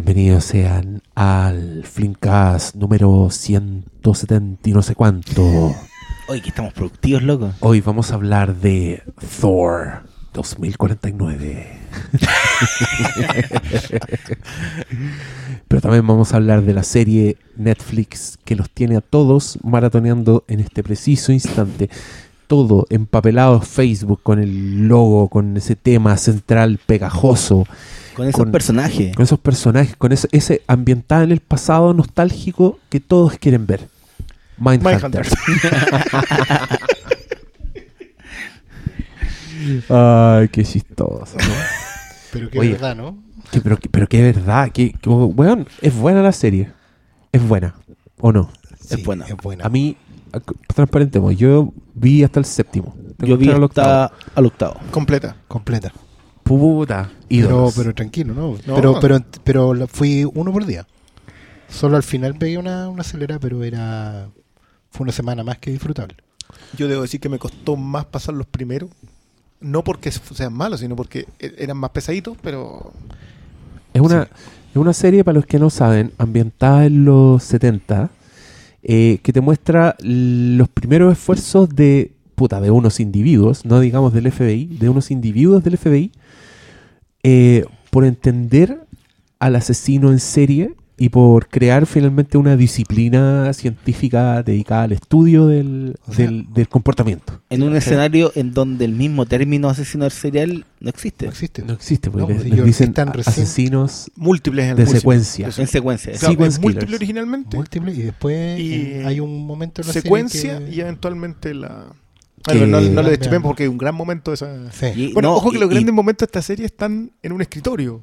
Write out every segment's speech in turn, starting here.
Bienvenidos sean al Flimcast número 170 y no sé cuánto. Hoy que estamos productivos, loco. Hoy vamos a hablar de Thor 2049. Pero también vamos a hablar de la serie Netflix que los tiene a todos maratoneando en este preciso instante. Todo empapelado Facebook con el logo, con ese tema central pegajoso. Con esos Con- personajes. Con esos personajes, con ese, ese ambientado en el pasado nostálgico que todos quieren ver. Mindhunter. Ay, qué chistoso, ¿no? Pero que Oye. verdad, ¿no? Que- pero, que- pero qué verdad, que, que, weón, es buena la serie. Es buena, ¿o no? Es buena. Es buena. A mí, transparentemos, yo vi hasta el séptimo. Tengo Yo que vi entrar al octavo. hasta al octavo. Completa. Completa. Puta, Pero, ídolos. pero tranquilo, ¿no? No. Pero, pero, pero fui uno por día. Solo al final pegué una, una acelera, pero era. Fue una semana más que disfrutable. Yo debo decir que me costó más pasar los primeros. No porque sean malos, sino porque e- eran más pesaditos, pero Es una, Sí. es una serie, para los que no saben, ambientada en los 70, eh, que te muestra los primeros esfuerzos de, puta, de unos individuos, no digamos del FBI, de unos individuos del FBI, eh, por entender al asesino en serie y por crear finalmente una disciplina científica dedicada al estudio del, O sea, del, del comportamiento. En un escenario en donde el mismo término asesino serial no existe. No existe. No existe, porque No, les, les ellos dicen están asesinos múltiples en de múltiple. secuencia. En secuencia. Claro, es múltiple killers. originalmente, Múltiple, y después Y- hay un momento en la secuencia serie que- y eventualmente la... Bueno, no, no le destripemos porque hay un gran momento de esa... Sí, Y- Bueno, no, ojo que y- los y- grandes momentos de esta serie están en un escritorio.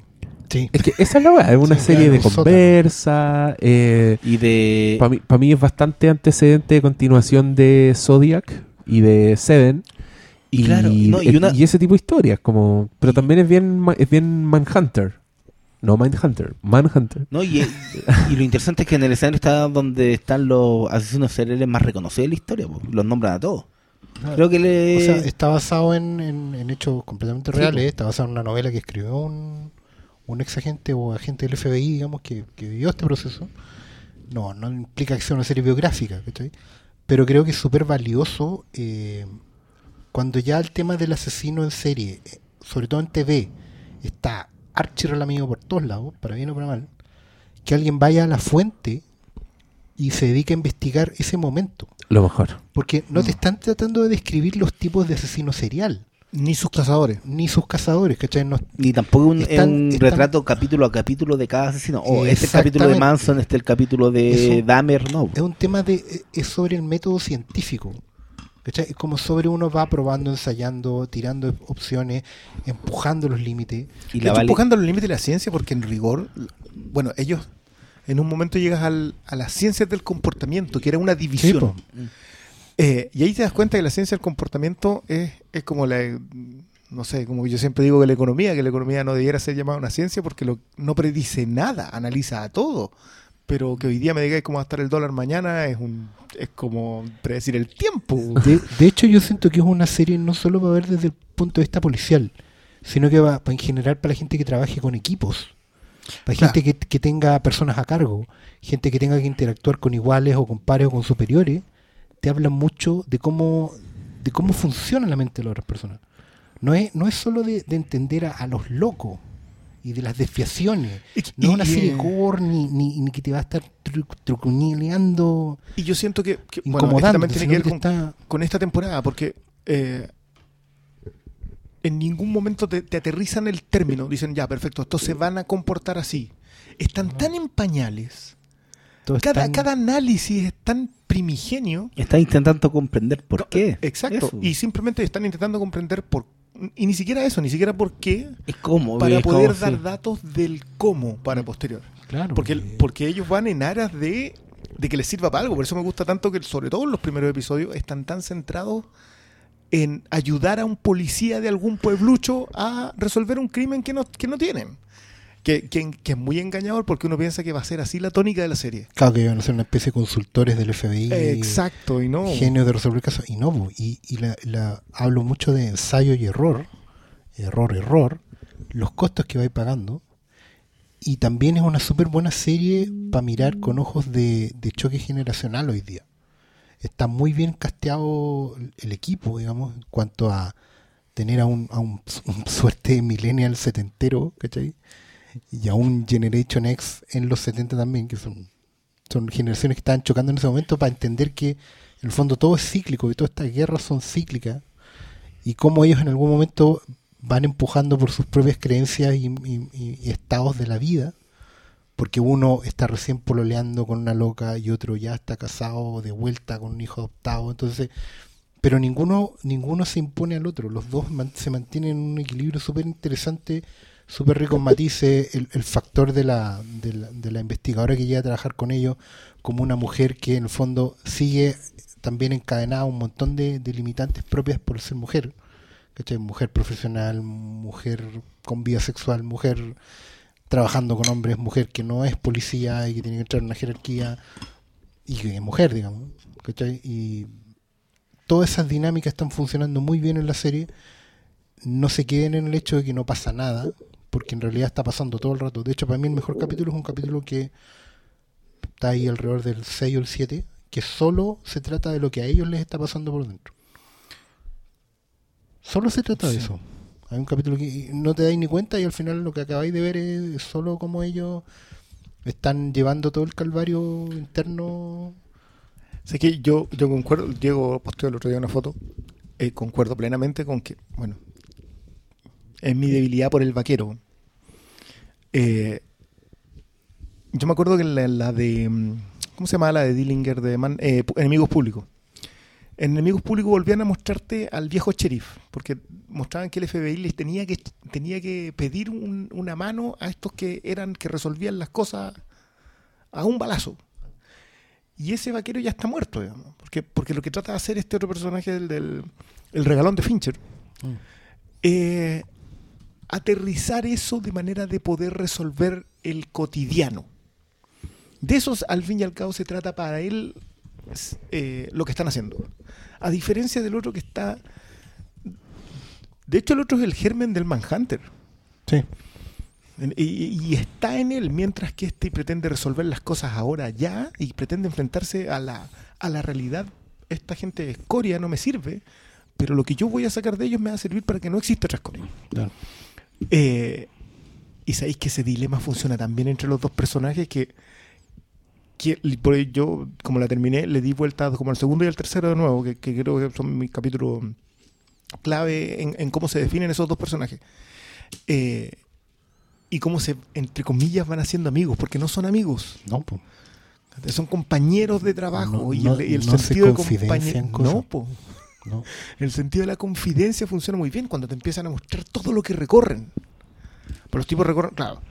sí. Es que esa es la weá, es una Sí, serie de conversa. Eh, y de. Para mí, pa' mí es bastante antecedente de continuación de Zodiac y de Seven. Y, Claro, no, y ese tipo de historias. como Pero también es bien, es bien Manhunter. No Mindhunter, Manhunter. No, y, y lo interesante es que en el escenario está donde están los asesinos seriales más reconocidos de la historia. Los nombran a todos. Creo que le. O sea, está basado en, en- en hechos completamente Sí, reales. Está basado en una novela que escribió un, un ex agente o agente del FBI, digamos, que, que vivió este proceso. No, no implica que sea una serie biográfica, ¿cachai? Pero creo que es súper valioso eh, cuando ya el tema del asesino en serie, eh, sobre todo en TV, está archirrelamido por todos lados, para bien o para mal, que alguien vaya a la fuente y se dedique a investigar ese momento. Lo mejor. Porque no Mm. te están tratando de describir los tipos de asesino serial, Ni sus cazadores. ni sus cazadores, ¿cachai? No- Ni tampoco un, Están- un están- retrato capítulo a capítulo de cada asesino. O este es el capítulo de. Manson, este es el capítulo de Eso- Dahmer. No. es un tema de eh, es sobre el método científico. ¿cachai? Es como sobre uno va probando, ensayando, tirando opciones, empujando los límites. Y la hecho, vale- empujando los límites de la ciencia porque en rigor, bueno, ellos en un momento llegas al- a las ciencias del comportamiento, que era una división. Eh, y ahí te das cuenta que la ciencia del comportamiento es, es como la, no sé, como yo siempre digo que la economía, que la economía no debiera ser llamada una ciencia porque lo, no predice nada, analiza a todo. Pero que hoy día me digáis cómo va a estar el dólar mañana es un es como predecir el tiempo. De, de hecho, yo siento que es una serie no solo para ver desde el punto de vista policial, sino que va, va en general para la gente que trabaje con equipos, para Claro. gente que, que tenga personas a cargo, gente que tenga que interactuar con iguales o con pares o con superiores, te hablan mucho de cómo, de cómo funciona la mente de las otras personas. No es, no es solo de, de entender a, a los locos y de las desviaciones. Y- No es una serie eh, gore ni, ni, ni que te va a estar tru, trucuñileando, Y yo siento que, que, bueno, tiene que ver con, está... con esta temporada, porque eh, en ningún momento te, te aterrizan el término. Dicen, ya, perfecto, estos se van a comportar así. Están tan en pañales. todo Cada, tan- cada análisis es tan primigenio. Está intentando comprender por No, qué. Exacto. Eso. Y simplemente están intentando comprender por... Y ni siquiera eso, ni siquiera por qué, es como. para es poder dar datos del cómo para posterior. Claro, Porque, el- porque- porque ellos van en aras de, de que les sirva para algo. Por eso me gusta tanto que, sobre todo en los primeros episodios, están tan centrados en ayudar a un policía de algún pueblucho a resolver un crimen que no, que no tienen. Que, que- que es muy engañador porque uno piensa que va a ser así la tónica de la serie. Claro que iban a ser una especie de consultores del FBI. Exacto, y no. Genios de resolver casos. Y no, y, y la, la- hablo mucho de ensayo y error. Error, error. Los costos que vais pagando. y también es una súper buena serie para mirar con ojos de, de choque generacional hoy día. Está muy bien casteado el- equipo, digamos, en cuanto a tener a un, a un, un suerte millennial setentero, ¿cachai? Y a un Generation X en los 70 también, que son, generaciones que estaban chocando en ese momento para entender que en el fondo todo es cíclico y todas estas guerras son cíclicas y cómo ellos en algún momento van empujando por sus propias creencias y estados de la vida, porque uno está recién pololeando con una loca y otro ya está casado de vuelta con un hijo adoptado, entonces, pero ninguno ninguno se impone al otro, los dos se mantienen en un equilibrio súper interesante, súper rico en matices, el, el factor de la, de, la, de la investigadora que llega a trabajar con ellos como una mujer que en el fondo sigue también encadenada a un montón de, de limitantes propias por ser mujer. ¿cachai? Mujer profesional, mujer con vida sexual, mujer trabajando con hombres, mujer que no es policía y que tiene que entrar en una jerarquía y que es mujer, digamos. ¿cachai? Y todas esas dinámicas están funcionando muy bien en la serie. No se queden en el hecho de que no pasa nada, porque en realidad está pasando todo el rato. De hecho, para mí el mejor capítulo es un capítulo que está ahí alrededor del 6 o el 7, que solo se trata de lo que a ellos les está pasando por dentro. Solo se trata de eso. Hay un capítulo que no te dais ni cuenta y al final lo que acabáis de ver es solo como ellos están llevando todo el calvario interno. Sé que yo, yo concuerdo, Diego posteó el otro día una foto, eh, concuerdo plenamente con que, bueno, es mi debilidad por el vaquero. Eh, yo me acuerdo que la, la de, mm, ¿cómo se llama la de Dillinger de Man- eh, Enemigos Públicos? En Enemigos Públicos volvían a mostrarte al viejo sheriff, porque mostraban que el FBI les tenía que, tenía que pedir un- una mano a estos que eran, que resolvían las cosas a un balazo. Y ese vaquero ya está muerto, digamos. Porque, porque lo que trata de hacer este otro personaje del, del el regalón de Fincher, eh, aterrizar eso de manera de poder resolver el cotidiano. De esos, al fin y al cabo, se trata para él eh, lo que están haciendo. A diferencia del otro que está... De hecho, el otro es el germen del Manhunter. Sí. Y, y está en él, mientras que este pretende resolver las cosas ahora ya y pretende enfrentarse a la, a la realidad. Esta gente de escoria no me sirve, pero lo que yo voy a sacar de ellos me va a servir para que no exista otra escoria. Claro. Eh, y sabéis que ese dilema funciona también entre los dos personajes que, que li- por ahí yo, como la terminé, le di vuelta como al segundo y al tercero de nuevo, que, que creo que son mis capítulos clave en, en cómo se definen esos dos personajes. Eh, y cómo se, entre comillas, van haciendo amigos, porque no son amigos, No, po. son compañeros de trabajo. No- y no- el, y el no se sentido de. No, po. no. El sentido de la confidencia funciona muy bien cuando te empiezan a mostrar todo lo que recorren. Pero los tipos recorren, claro.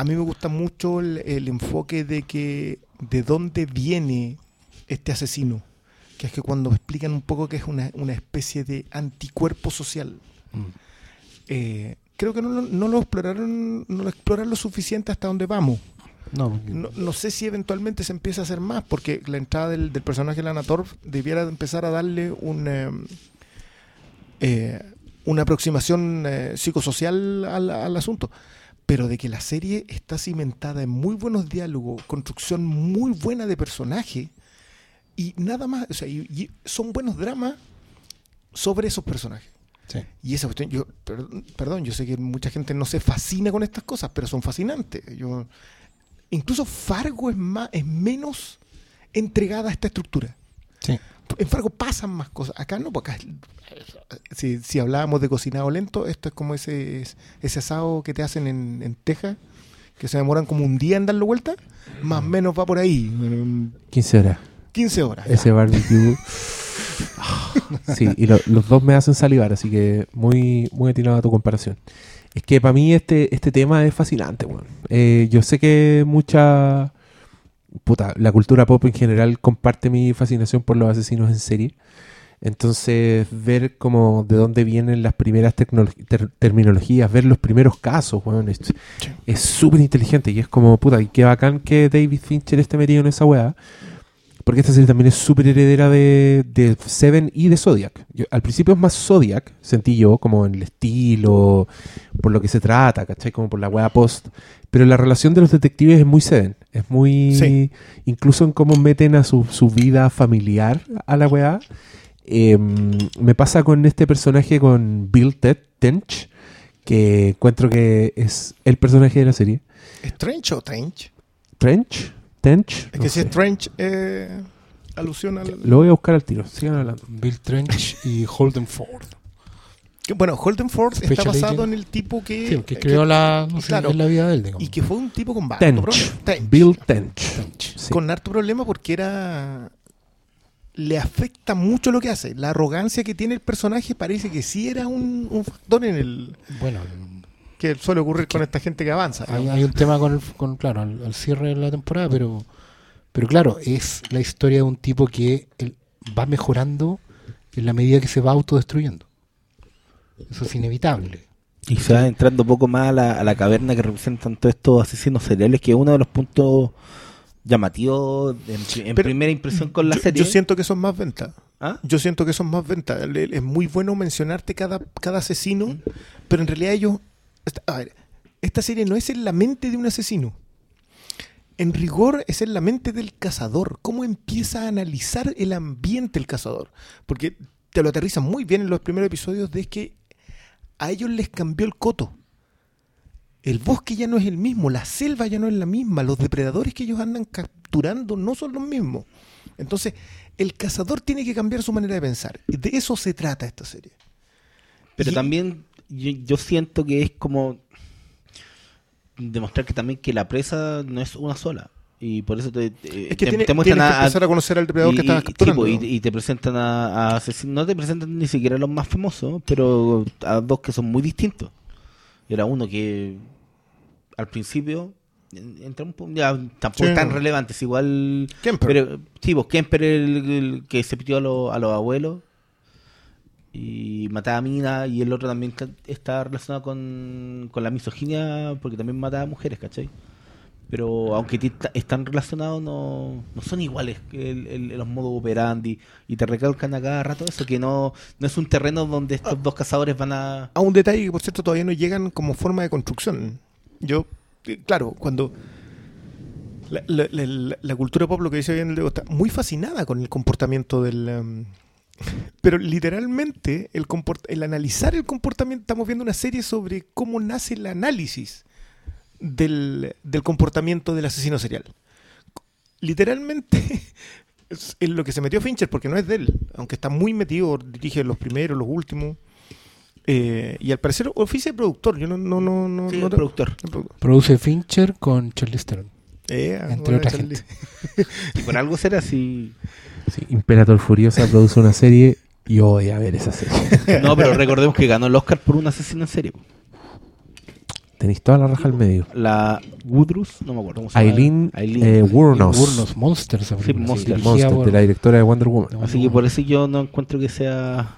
A mí me gusta mucho el, el enfoque de que de dónde viene este asesino. Que es que cuando explican un poco que es una, una especie de anticuerpo social. Mm. Eh, creo que no, lo- no lo exploraron, no lo exploran lo suficiente hasta donde vamos. No, porque- No, no sé si eventualmente se empieza a hacer más, porque la entrada del, del personaje de Lana Torf debiera empezar a darle un, eh, eh, una aproximación eh, psicosocial al, al asunto. Pero de que la serie está cimentada en muy buenos diálogos, construcción muy buena de personaje, y nada más, o sea, y- y son buenos dramas sobre esos personajes. sí. Y esa cuestión, yo, perdón, perdón, yo sé que mucha gente no se fascina con estas cosas, pero son fascinantes. Yo, incluso Fargo es más, es menos entregada a esta estructura. Sí. En Fargo pasan más cosas. Acá no, porque acá si, si hablábamos de cocinado lento, esto es como ese, ese asado que te hacen en, en Texas, que se demoran como un día en darle vuelta, más o menos va por ahí, en 15 horas. 15 horas. Ese barbecue. sí, y lo- los dos me hacen salivar, así que muy, muy atinado a tu comparación. Es que para mí este, este tema es fascinante, weón. Eh, yo sé que mucha. Puta, la cultura pop en general comparte mi fascinación por los asesinos en serie. Entonces, ver como de dónde vienen las primeras ter- terminologías, ver los primeros casos, Sí. es súper inteligente y es como, puta, y qué bacán que David Fincher esté metido en esa weá. Porque esta serie también es súper heredera de, de Seven y de Zodiac. Yo- al principio es más Zodiac, sentí yo, como en el estilo, por lo que se trata, ¿cachai? Como por la wea post. Pero la relación de los detectives es muy Seven. Es muy. Sí. Incluso en cómo meten a su, su vida familiar a la weá. Eh, me pasa con este personaje, con Bill Ted Tench, que encuentro que es el personaje de la serie. ¿Es Trench o Trench? Trench, Tench. Es no que si sé. es Trench, eh, alusión al. Lo voy a buscar al tiro. Sigan hablando. Bill Trench y Holden Ford. que, bueno, Holden Ford está basado Agent. en el tipo que. Sí, que creó la, no sé, claro. en la vida de él, digamos. Y que fue un tipo con Tench. Tench. Bill Tench. Trench. Sí. Con harto problema porque era. Le afecta mucho lo que hace. La arrogancia que tiene el personaje parece que sí era un, un factor en el. Bueno, que suele ocurrir con esta gente que avanza. hay, hay un tema con, el, con claro, al, al cierre de la temporada, pero, pero claro, es la historia de un tipo que él va mejorando en la medida que se va autodestruyendo. Eso es inevitable. Y se va entrando un poco más a la, a la caverna que representan todos estos asesinos seriales, que es uno de los puntos llamativos en, pri- en Pero primera impresión con la yo, serie. yo siento que son más ventas. ¿Ah? Yo siento que son más ventas. Es muy bueno mencionarte cada, cada asesino, Mm. pero en realidad ellos. Esta- A ver, esta serie no es en la mente de un asesino. En rigor es en la mente del cazador. Cómo empieza a analizar el ambiente el cazador. Porque te lo aterrizan muy bien en los primeros episodios de que a ellos les cambió el coto. El bosque ya no es el mismo, la selva ya no es la misma, los depredadores que ellos andan capturando no son los mismos. Entonces, el cazador tiene que cambiar su manera de pensar. Y De eso se trata esta serie. Pero Y- también yo, yo siento que es como demostrar que también que la presa no es una sola. Y por eso te, Es que te- tiene- te muestran que a- empezar a conocer al depredador que y- estabas y- capturando. y, y te presentan a, no te presentan ni siquiera a los más famosos, pero a dos que son muy distintos. Y era uno que al principio ya tampoco Sí. es tan relevante, es igual Kemper. pero sí, pues Kemper el, el que se pitió a, los- a los abuelos y mataba a Mina y el otro también está relacionado con, con la misoginia porque también mataba a mujeres, ¿cachai? Pero aunque están relacionados, no, no son iguales que el- el- los modos operandi y te recalcan a cada rato eso, que no, no es un terreno donde estos dos cazadores van a... a un detalle que por cierto todavía no llegan como forma de construcción. Yo, eh, claro, cuando la, la- la- la- la cultura pop, lo que dice bien Leo, está muy fascinada con el comportamiento del... em, pero literalmente el, comport- el analizar el comportamiento, estamos viendo una serie sobre cómo nace el análisis del, del comportamiento del asesino serial. Literalmente es en lo que se metió Fincher, porque no es de él, aunque está muy metido, dirige los primeros, los últimos. Eh, y al parecer oficia de productor. Yo no, no, no, no, Sí, no- el productor. el productor. Produce Fincher con Charlize Theron. Eh, Entre otra Charlie. gente. Y por algo será así... Sí, Imperator Furiosa produce una serie y yo voy a ver esa serie. No, pero recordemos que ganó el Oscar por un asesino en serie. Tenéis toda la raja al medio. La Woodruss, no me acuerdo cómo se llama. Aileen Aileen. eh, Wuornos. Wuornos, Monsters. Sí, película, Monsters. por- de la directora de Wonder Woman. de Así que por eso yo no encuentro que sea.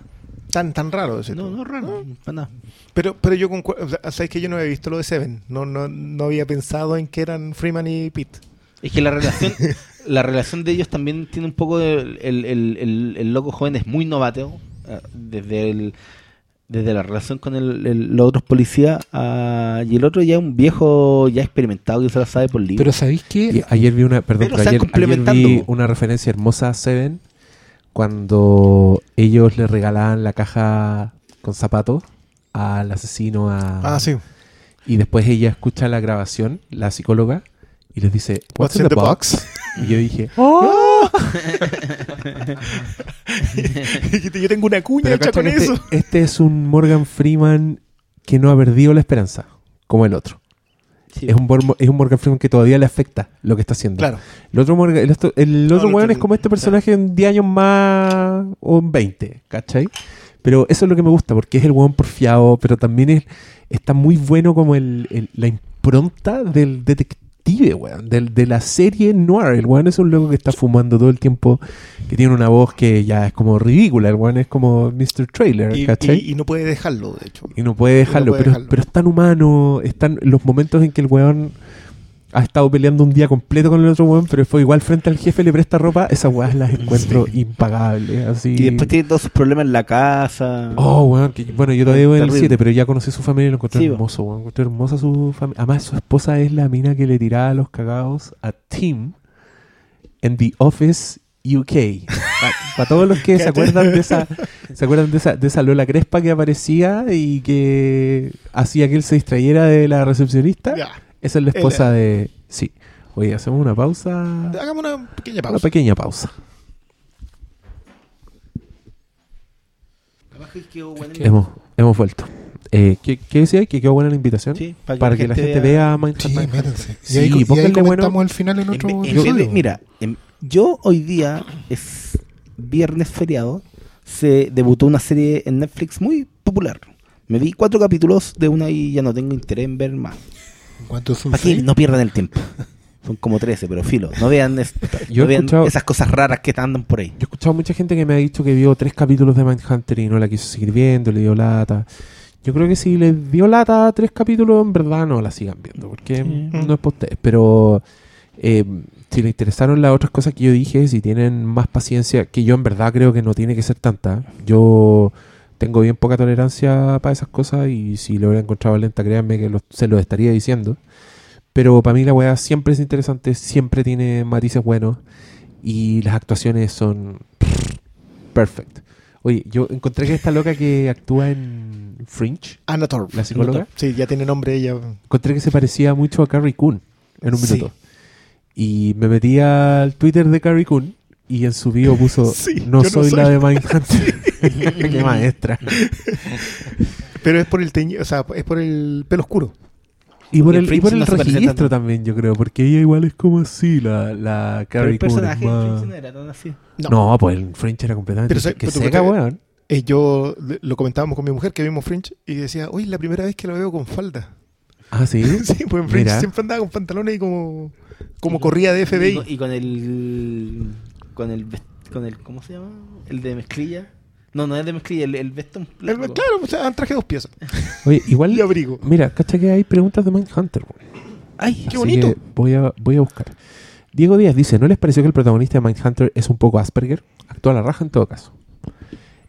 Tan, tan raro ese No, tema. no, raro. Para nada. Pero, pero yo concuerdo. o sea, sabes que yo no había visto lo de Seven. No, no, no había pensado en que eran Freeman y Pete. Es que la relación, la relación de ellos también tiene un poco de, el, el, el, el loco joven es muy novateo eh, desde el desde la relación con el, el- los otros policías y el otro ya es un viejo ya experimentado que se la sabe por libro. Pero ¿sabéis qué? Y ayer vi una, perdón, Pero ayer, vi una referencia hermosa a Seven cuando ellos le regalaban la caja con zapatos al asesino a, Ah, sí. y después ella escucha la grabación, la psicóloga, y les dice, What's, in the, box? Y yo dije, ¡Oh! yo tengo una cuña Pero hecha con este, eso. este es un Morgan Freeman que no ha perdido la esperanza, como el otro. Sí. Es un, es un Morgan Freeman que todavía le afecta lo que está haciendo. Claro. El otro, Morgan- el otro, el otro weón es como este personaje en 10 años más o en 20, ¿cachai? Pero eso es lo que me gusta, porque es el weón porfiado, pero también es, está muy bueno como el, el- la impronta del detective, weón, del, de la serie noir. El weón es un loco que está fumando todo el tiempo, que tiene una voz que ya es como ridícula, el weón es como Mr. Trailer, Y, ¿cachai? y- y no puede dejarlo, de hecho. Y no puede dejarlo, puede pero, dejarlo. pero es tan humano, están los momentos en que el weón ha estado peleando un día completo con el otro weón, pero fue igual frente al jefe, le presta ropa, esas weas las encuentro impagables. Así. Y después tiene todos sus problemas en la casa. Oh, weón, que- bueno, yo todavía voy en el Terrible. 7, pero ya conocí su familia y lo encontré Sí, hermoso, weón. Encontré hermosa su familia. Además, su esposa es la mina que le tiraba los cagados a Tim en The Office UK. Para todos los que se acuerdan de esa, se acuerdan de esa, de esa Lola Crespa que aparecía y que hacía que él se distrayera de la recepcionista. Ya. Esa es la esposa Ella. de. Sí. Oye, hacemos una pausa. Hagamos una pequeña Una pausa. pequeña pausa. Hemos, hemos vuelto. Eh, ¿qué, ¿Qué decía? ¿Que quedó buena la invitación? Sí, para que la gente vea Mindhunter. Sí, Mindhunter. métanse. Sí, y ahí, y ahí bueno. el final en En otro ve- en vez episodio. de- mira, en- yo hoy día es viernes feriado, se debutó una serie en Netflix muy popular. Me vi cuatro capítulos de una y ya no tengo interés en ver más. ¿Cuántos son? Seis? No pierdan el tiempo. Son como 13, pero filo. No vean, es- Yo no he vean escuchado- esas cosas raras que andan por ahí. Yo he escuchado mucha gente que me ha dicho que vio tres capítulos de Mindhunter y no la quiso seguir viendo, le dio lata. Yo creo que si le dio lata a tres capítulos, en verdad no la sigan viendo, porque Sí. no es por ustedes. Pero eh, si les interesaron las otras cosas que yo dije, si tienen más paciencia, que yo en verdad creo que no tiene que ser tanta. Yo tengo bien poca tolerancia para esas cosas y si lo hubiera encontrado lenta, créanme que lo- se lo estaría diciendo. Pero para mí la weá siempre es interesante, siempre tiene matices buenos y las actuaciones son perfect. Oye, yo encontré que esta loca que actúa en Fringe, Anna Torv. la psicóloga, Sí, ya tiene nombre ella. encontré que se parecía mucho a Carrie Coon en un Sí. minuto. Y me metí al Twitter de Carrie Coon y en su bio puso Sí, no soy soy". la de Mindhunter. Qué maestra. Pero es por el teñi- o sea, es por el pelo oscuro. Y por Y el, y por el no registro también, yo creo, porque ella igual es como así, la, la Pero Carrie el Coon. es personaje en más- Fringe no era tan así. No. pues el Fringe era completamente Pero se- que pero seca, weón. Eh, yo lo comentábamos con mi mujer que vimos Fringe y decía, oye, es la primera vez que la veo con falda. Ah, sí. sí, pues en Fringe Mira. siempre andaba con pantalones y como, como corría de Y FBI. con, y con el. Con el. Con el ¿Cómo se llama? El de mezclilla. No, no es de mezclilla, el, el claro, o sea, traje dos piezas. Oye, igual. Y abrigo. Mira, cacha que hay preguntas de Mindhunter, weón. Ay, Qué Así bonito. que voy a, voy a buscar. Diego Díaz dice, ¿no les pareció que el protagonista de Mindhunter es un poco Asperger? Actúa a la raja en todo caso.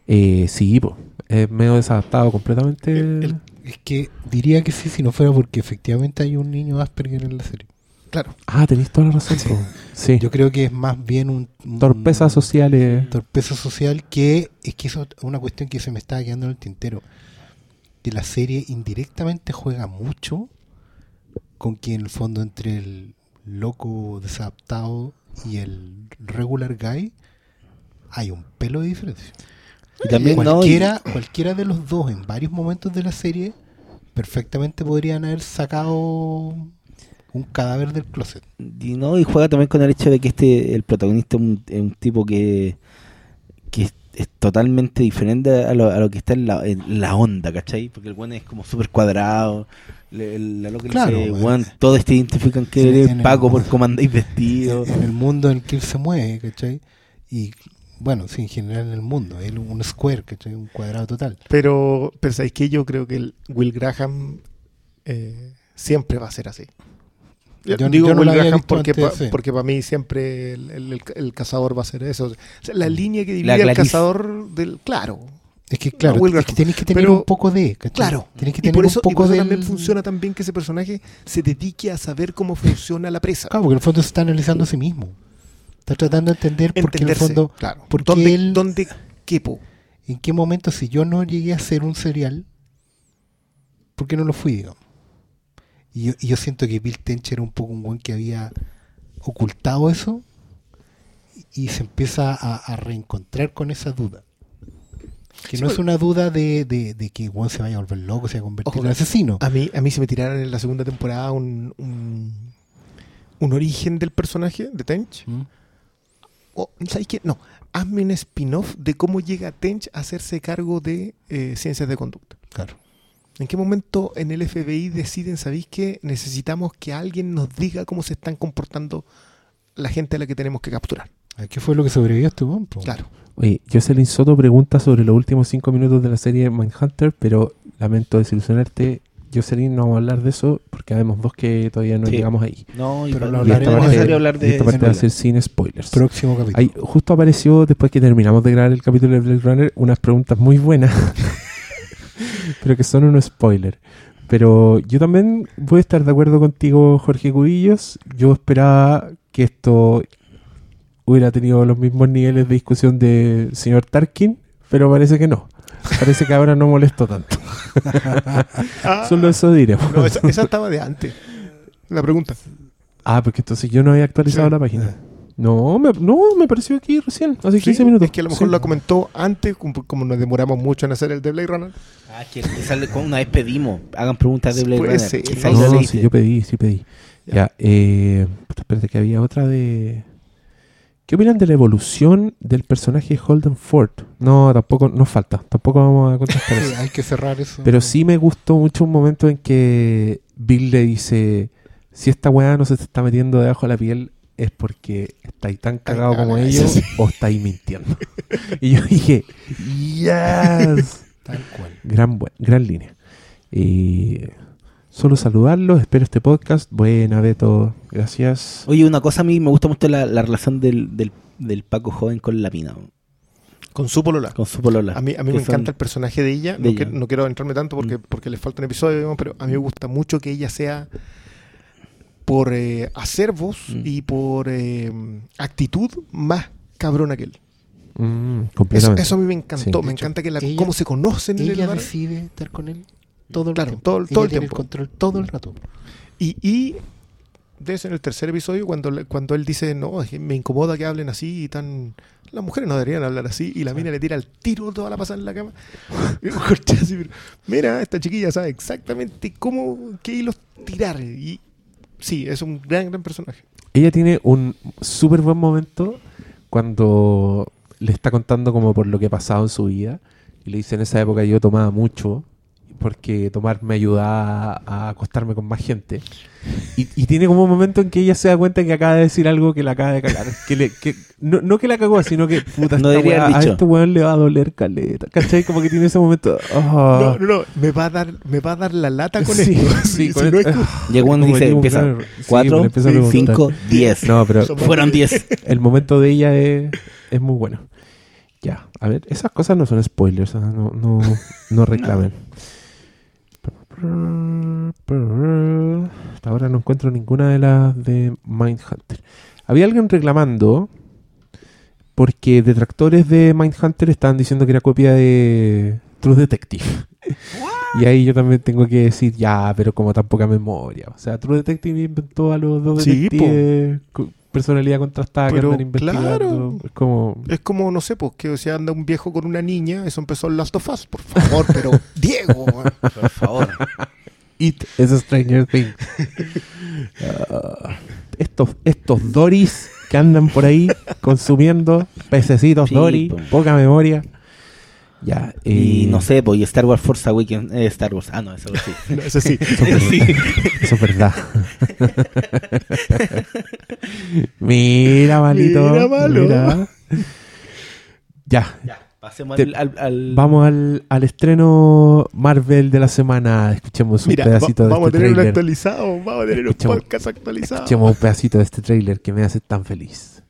Eh, sí, po. es medio desadaptado completamente. El- el- Es que diría que sí, si no fuera porque efectivamente hay un niño Asperger en la serie. Claro. Ah, tenéis toda la razón. Sí. Yo creo que es más bien un... un- Torpezas sociales. torpeza social que es que eso es una cuestión que se me estaba quedando en el tintero. Que la serie indirectamente juega mucho con que en el fondo entre el loco desadaptado y el regular guy hay un pelo de diferencia. Y también no. y- cualquiera, cualquiera de los dos en varios momentos de la serie perfectamente podrían haber sacado un cadáver del closet. Y no, y juega también con el hecho de que este, el protagonista es un, es un tipo que, que es, es totalmente diferente a lo, a lo que está en la, en la onda, ¿cachai? Porque el buen es como súper cuadrado. Le, el- la loca le Claro, dice, bueno. "Weón, todos te identifican que Sí, eres en el- Paco por cómo andáis vestido. en el mundo en el que él se mueve, ¿cachai? Y bueno, sí, en general en el mundo, él un square, ¿cachai? Un cuadrado total. Pero, pero ¿sabéis que Yo creo que el Will Graham eh, siempre va a ser así. Yo, digo yo no Will Graham porque, antes, pa- sí. porque para mí siempre el, el- el- el cazador va a ser eso. O sea, la línea que divide al cazador del... Claro, Es que claro, Will es que tenéis que tener Pero- un poco de, ¿cachai? claro. Tenéis que Y tener por eso, un poco por eso de también funciona también que ese personaje se dedique a saber cómo funciona la presa. Claro, porque en el fondo se está analizando a sí mismo. Está tratando de entender porque en el fondo, claro. porque ¿Dónde, él- dónde quepo? ¿en qué momento si yo no llegué a ser un serial, por qué no lo fui, digamos? Y yo, y yo siento que Bill Tench era un poco un buen que había ocultado eso y, se empieza a, a reencontrar con esa duda. Que Sí, no es porque- una duda de, de, de que Juan se vaya a volver loco, se vaya a convertir Ojo, en asesino. A mí, a mí se me tiraron en la segunda temporada un, un, un origen del personaje de Tench. ¿Mm? O, ¿Sabes qué? No, hazme un spin-off de cómo llega Tench a hacerse cargo de eh, ciencias de conducta. Claro. ¿En qué momento en el FBI deciden, sabéis que necesitamos que alguien nos diga cómo se están comportando la gente a la que tenemos que capturar? ¿Qué fue lo que sobrevivió a este po? Claro. Oye, Jocelyn Soto pregunta sobre los últimos cinco minutos de la serie Mindhunter, pero lamento desilusionarte, Jocelyn, no vamos a hablar de eso porque habemos dos que todavía no Sí. llegamos ahí. No, y Pero lo y esta es hablaremos parte- necesario hablar y de esta parte va a ser sin spoilers. Próximo capítulo. Ahí, justo apareció, después que terminamos de grabar el capítulo de Blade Runner, unas preguntas muy buenas, pero que son unos spoilers. Pero yo también voy a estar de acuerdo contigo, Jorge Cubillos. Yo esperaba que esto hubiera tenido los mismos niveles de discusión de señor Tarkin, pero parece que no. Parece que ahora no molestó tanto. Ah, Solo eso diremos. no, esa, esa estaba de antes. La pregunta. Ah, porque entonces yo no había actualizado Sí. la página. No, me, no, me pareció aquí recién, hace 15 Sí, minutos. Es que a lo mejor Sí. la comentó antes, como, como nos demoramos mucho en hacer el de Blade Runner. Ah, que una vez pedimos, hagan preguntas de Blade Puede Runner. ser, ¿no? sí, yo pedí, sí pedí. Ya. Ya, eh, espérate que había otra de... ¿Qué opinan de la evolución del personaje Holden Ford? No, tampoco, nos falta, tampoco vamos a contestar Sí, eso. hay que cerrar eso. Pero sí me gustó mucho un momento en que Bill le dice, si esta weá no se te está metiendo debajo de la piel, es porque estáis tan cagado como ellos sí. o estáis mintiendo. y yo dije, yes. Tal cual. Gran, buen- gran línea. Y solo saludarlos, espero este podcast. Buena, Beto, gracias. Oye, una cosa a mí me gusta mucho la, la relación del, del, del Paco joven con la mina, Con su polola. con su polola. A mí, a mí me son- encanta el personaje de ella. de no, que- ella. no quiero entrarme tanto porque, porque le falta un episodio, pero a mí me gusta mucho que ella sea por eh, acervos Mm. y por eh, actitud más cabrona que él. Mm, Eso, eso a mí me encantó. Sí. me hecho, encanta que la, ella- cómo se conocen en el Ella bar. decide estar con él todo el Claro, tiempo. todo el- Ella todo el tiene tiempo. control todo el rato. Y, y de eso en el tercer episodio, cuando, cuando él dice, no, es que me incomoda que hablen así y tan... Las mujeres no deberían hablar así. Y la mina le tira el tiro toda la pasada en la cama. Mira, esta chiquilla sabe exactamente cómo, qué hilos tirar. Y sí, es un gran, gran personaje. Ella tiene un súper buen momento cuando le está contando como por lo que ha pasado en su vida. Y le dice, en esa época yo tomaba mucho porque tomar me ayudaba a acostarme con más gente. Y, y tiene como un momento en que ella se da cuenta que acaba de decir algo que la acaba de cagar. Que le, que, no, no que la cagó, sino que puta, No esta haber a dicho. este weón le va a doler caleta. ¿Cachai? Como que tiene ese momento. ah. No, no, no, me va a dar, me va a dar la lata con Sí, esto. sí, Si con no esto- Llegó uno y Como dice, digo, empieza claro, sí, 4, le empieza a preguntar. 5, 10. No, pero Fueron 10. el momento de ella es, es muy bueno. Ya, a ver, esas cosas no son spoilers, ah, no, no, no reclamen. Hasta ahora no encuentro ninguna de las de Mindhunter. Había alguien reclamando porque detractores de Mindhunter estaban diciendo que era copia de True Detective. Y ahí yo también tengo que decir, ya, pero como tan poca memoria. O sea, True Detective inventó a los dos Sí, detectives personalidad contrastada que Pero, andan investigando. claro. Es como... Es como, no sé, pues que si anda un viejo con una niña, eso empezó en Last of Us, por favor, pero Diego. Por favor. It es Stranger Things. Ah, estos, estos Doris que andan por ahí consumiendo pececitos po. poca memoria. Ya, Y eh, no sé, pues y Star Wars Force Awakens. eh, Star Wars. Ah, no, eso sí. No, eso sí. sí. Eso es verdad. mira, malito. Mira, malo. mira. Ya, Ya, pasemos Te- al, al, al- vamos al, al estreno Marvel de la semana. Escuchemos un Mira, va- pedacito de vamos este a tener un trailer. actualizado, vamos a tener un podcast actualizado. Escuchemos un pedacito de este trailer que me hace tan feliz.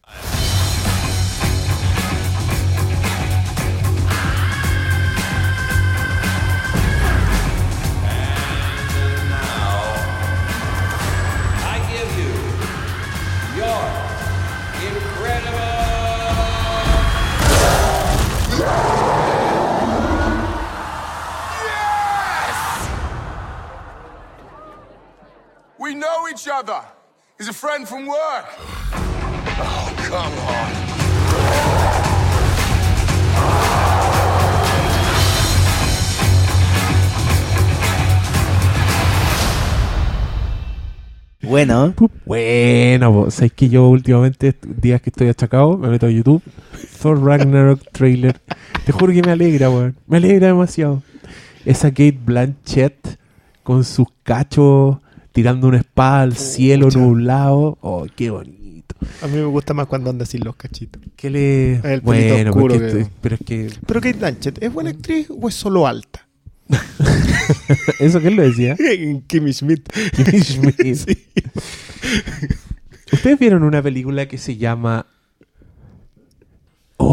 Each other. He's a friend from work. Oh, come on. Bueno. Bueno, pues, sabes que yo últimamente, días que estoy achacado, me meto a YouTube, Thor Ragnarok trailer. Te juro que me alegra, weón. Me alegra demasiado. Esa Kate Blanchett con sus cachos tirando una espada al cielo nublado. Oh, qué bonito. A mí me gusta más cuando anda sin los cachitos. ¿Qué le. El bueno, oscuro que- estoy- pero es que. Pero Kate Blanchett, ¿es buena actriz o es solo alta? ¿Eso quién lo decía? Kimmy Schmidt. Kimmy Schmidt. Sí. ¿Ustedes vieron una película que se llama...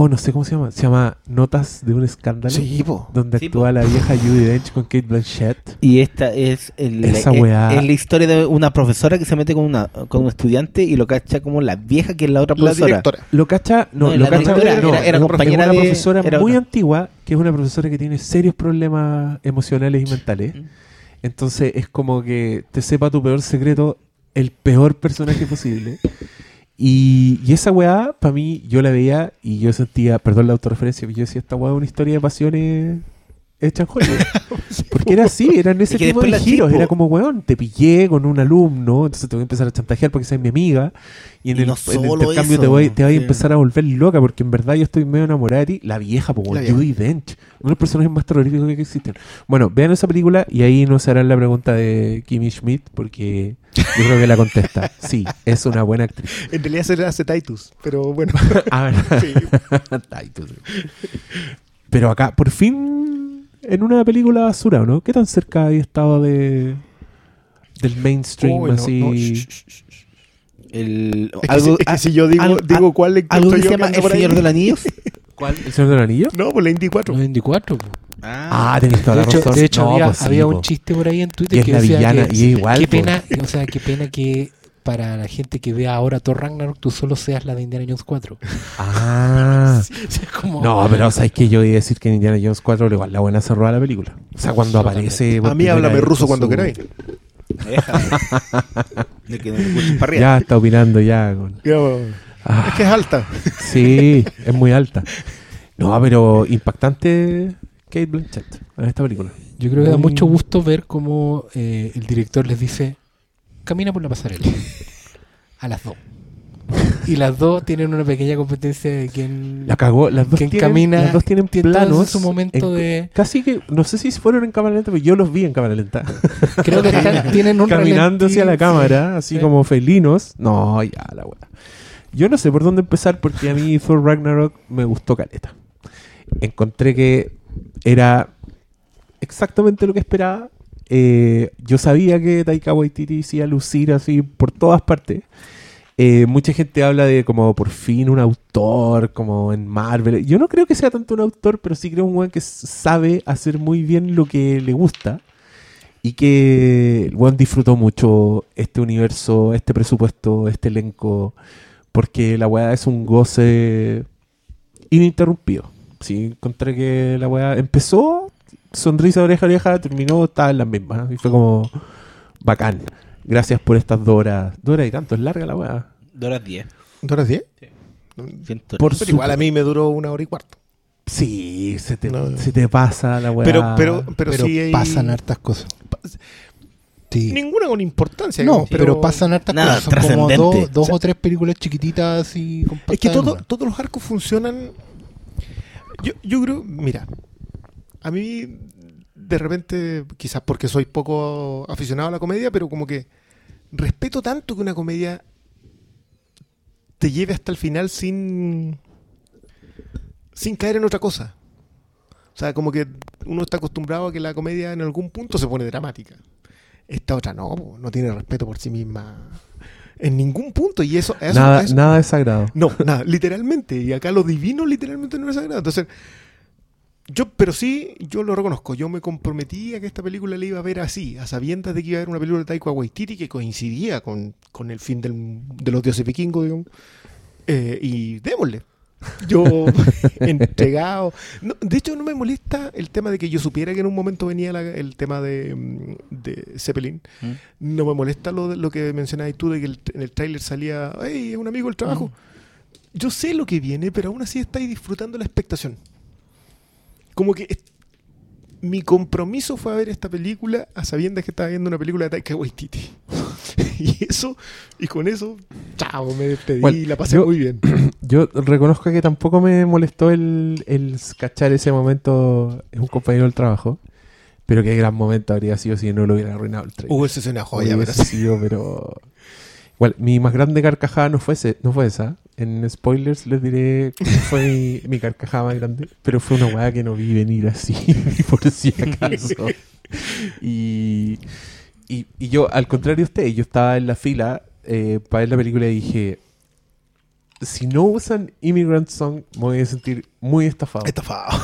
Oh, no sé cómo se llama. Se llama Notas de un escándalo. Sí, po. Donde Sí, actúa po. la vieja Judy Dench con Kate Blanchett. Y esta es, el, Esa es- weá. es la historia de una profesora que se mete con, una, con un estudiante y lo cacha como la vieja que es la otra La profesora. directora. Lo cacha, no, No, lo la cacha, no, era- compañera una de- profesora era muy antigua, que es una profesora que tiene serios problemas emocionales y mentales. Mm. Entonces es como que te sepa tu peor secreto, el peor personaje posible. Y, y esa weá, para mí, yo la veía y yo sentía, perdón la autorreferencia, pero yo decía, esta weá es una historia de pasiones hecha en Hollywood. Porque era así, eran ese tipo de giros. Era como, weón, te pillé con un alumno, entonces te voy a empezar a chantajear porque seas mi amiga. Y en Y el, no en el solo intercambio eso, te voy, te voy sí. a empezar a volver loca porque en verdad yo estoy medio enamorada de ti. La vieja, po, La vieja. Judy Dench. Uno de los personajes más terroríficos que existen. Bueno, vean esa película y ahí nos harán la pregunta de Kimmy Schmidt porque yo creo que la contesta. Sí, es una buena actriz. En realidad se le hace Titus, pero bueno. A ver. Sí. Ay, tú- Pero acá, por fin, en una película basura, ¿o ¿no? ¿Qué tan cerca hay estado de del mainstream no, así? no, shh, shh, shh. El, Es que, algo, si, es que si yo digo, algo- digo cuál le algo que se llama El por. Señor de los Anillos. ¿Cuál? ¿El Señor del Anillo? No, pues la Indy 4. 94. po. Ah, tenés toda De la hecho, razón. de hecho No, había, pues sí, había po. un chiste por ahí en Twitter Y es que la decía villana, que, y es igual, qué po. pena, o sea, qué pena que para la gente que vea ahora Thor Ragnarok tú solo seas la de Indiana Jones 4. Ah. Como- No, pero sabes que yo iba a decir que en Indiana Jones 4 le igual la buena se roba la película. O sea, cuando aparece. A mí háblame ruso cuando su- queráis. de que no. Ya está opinando ya. con-. Ah. Es que es alta. Sí, es muy alta. No, pero impactante Kate Blanchett en esta película. Yo creo que da mucho gusto ver cómo eh, el director les dice, camina por la pasarela. A las dos. Y las dos tienen una pequeña competencia de quién... La cagó. Las dos tienen, camina- las dos tienen planos. su momento en- de- Casi que, no sé si fueron en cámara lenta, pero yo los vi en cámara lenta. Creo que están- tienen un Caminando hacia la cámara, así Sí. como felinos. No, ya, la weá. Yo no sé por dónde empezar porque a mí Thor Ragnarok me gustó caleta. Encontré que era exactamente lo que esperaba. Eh, yo sabía que Taika Waititi se iba lucir así por todas partes. Eh, mucha gente habla de como por fin un autor, como en Marvel. Yo no creo que sea tanto un autor, pero sí creo un weón que sabe hacer muy bien lo que le gusta. Y que el weón disfrutó mucho este universo, este presupuesto, este elenco. Porque la weá es un goce ininterrumpido. Sí, encontré que la weá empezó, sonrisa de oreja a oreja, terminó, estaba en las mismas. Y fue como bacán. Gracias por estas dos horas. Dos horas y tanto, es larga la weá. De horas 10. ¿Dos horas diez? Siento- Por Pero igual a mí me duró una hora y cuarto. Sí, se te, No. se te pasa la weá. Pero, pero, pero, Pero sí hay... pasan hartas cosas. Sí. Ninguna con importancia. No, digamos, pero, pasan hartas Nada, cosas. Son como dos, dos O sea, o tres películas chiquititas con Es que todo- todos los arcos funcionan. Yo, yo creo, mira, a mí de repente, quizás porque soy poco aficionado a la comedia, pero como que respeto tanto que una comedia te lleve hasta el final sin sin caer en otra cosa. O sea, como que uno está acostumbrado a que la comedia en algún punto se pone dramática. Esta otra no, no tiene respeto por sí misma en ningún punto. Y eso, eso- nada, eso- nada es sagrado. no, nada, literalmente. Y acá lo divino literalmente no es sagrado. Entonces, yo, pero sí, yo lo reconozco. Yo me comprometí a que esta película la iba a ver así, a sabiendas de que iba a ver una película de Taika Waititi que coincidía con, con el fin del- de los dioses vikingos, digamos. Eh, y démosle. Yo entregado. No, de hecho, no me molesta el tema de que yo supiera que en un momento venía la- el tema de, mm, de Zeppelin. ¿Mm? No me molesta lo, lo que mencionabas tú de que el- en el tráiler salía, hey, es un amigo del trabajo. Yo sé lo que viene, pero aún así estáis disfrutando la expectación. Como que mi compromiso fue a ver esta película a sabiendas que estaba viendo una película de Taika Waititi. y eso, y con eso, chao, me despedí Bueno, y la pasé yo- muy bien. Yo reconozco que tampoco me molestó el, el cachar ese momento en un compañero del trabajo. Pero qué gran momento habría sido si no lo hubiera arruinado el trailer. Uh, esa es una joya, pero sido, pero... Igual, mi más grande carcajada no fue, ese- no fue esa. En spoilers les diré cómo fue mi, mi carcajada más grande. Pero fue una weá que no vi venir así, por si acaso. Y, y, y yo, al contrario de usted, yo estaba en la fila eh, para ver la película y dije: Si no usan Immigrant Song, me voy a sentir muy estafado. Estafado.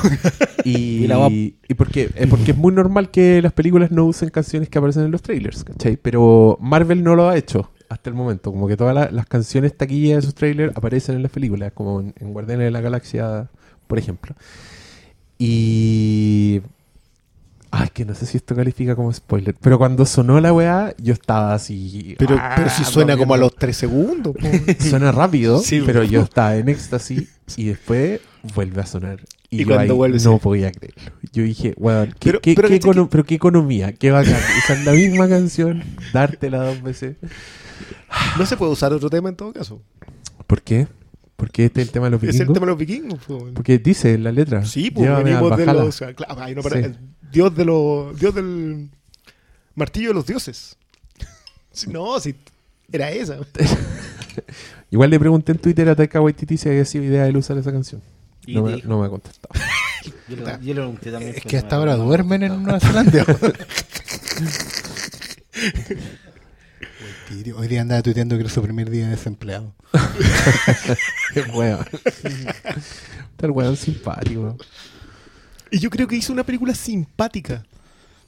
Y, Y la va- y porque, eh, porque es muy normal que las películas no usen canciones que aparecen en los trailers, ¿cachai? Pero Marvel no lo ha hecho hasta el momento. Como que todas la- las canciones taquillas de sus trailers aparecen en las películas, como en, en Guardianes de la Galaxia, por ejemplo. Y... Ay, que no sé si esto califica como spoiler. Pero cuando sonó la weá, yo estaba así... Pero, ah, pero si suena como a los 3 segundos. Suena rápido, Sí, pero yo estaba en éxtasis y después vuelve a sonar. Y, Y yo cuando ahí vuelve, no sí. podía creerlo. Yo dije, weón, ¿qué, Pero- qué- pero qué ¿cachai econo- que- pero qué economía, qué bacán. Usar la misma canción, dártela dos veces. No se puede usar otro tema en todo caso. ¿Por qué? Porque este es el tema de los Es el vikingos. tema de los vikingos. po. Porque dice en la letra. Sí, pues venimos de los. claro, ay, no, para- Sí. el Dios de los. Dios del. Martillo de los dioses. No, si era esa. Igual le pregunté en Twitter a Taika Waititi si había sido idea de él usar esa canción. Y No me, dijo. no me ha contestado. Yo, le- yo pregunté también. Es que hasta ahora no me duermen en contestó. Nueva Zelanda. Hoy día andaba tuiteando que era su primer día de desempleado. Qué weón. Está el weón simpático. Y yo creo que hizo una película simpática.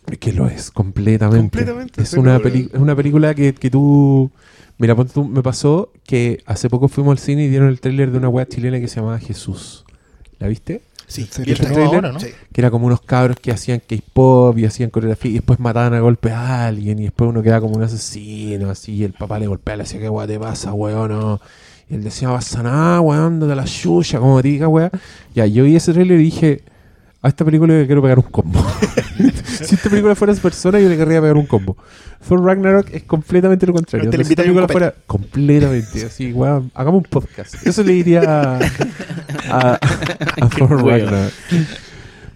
Es que lo es, completamente. Completamente, Es una, peli- es una película que, que tú... Mira, ponte tú, me pasó que hace poco fuimos al cine y dieron el tráiler de una weá chilena que se llamaba Jesús. ¿La viste? Sí, Se y el trailer- ahora, ¿no? sí. Que era como unos cabros que hacían K-pop y hacían coreografía y después mataban a golpe a alguien y después uno queda como un asesino así y el papá le golpea, le decía, ¿qué weá te pasa, weón? No. Y él decía, no pasa nada, weón, de la chucha, como te diga, weá. Ya, yo vi ese trailer y dije, a esta película le quiero pegar un combo. si esta película fuera esa persona, yo le querría pegar un combo. Thor Ragnarok es completamente lo contrario. Te si esta película fuera completamente así, weón, hagamos un podcast. Eso le diría a, a, a Thor. Ragnarok.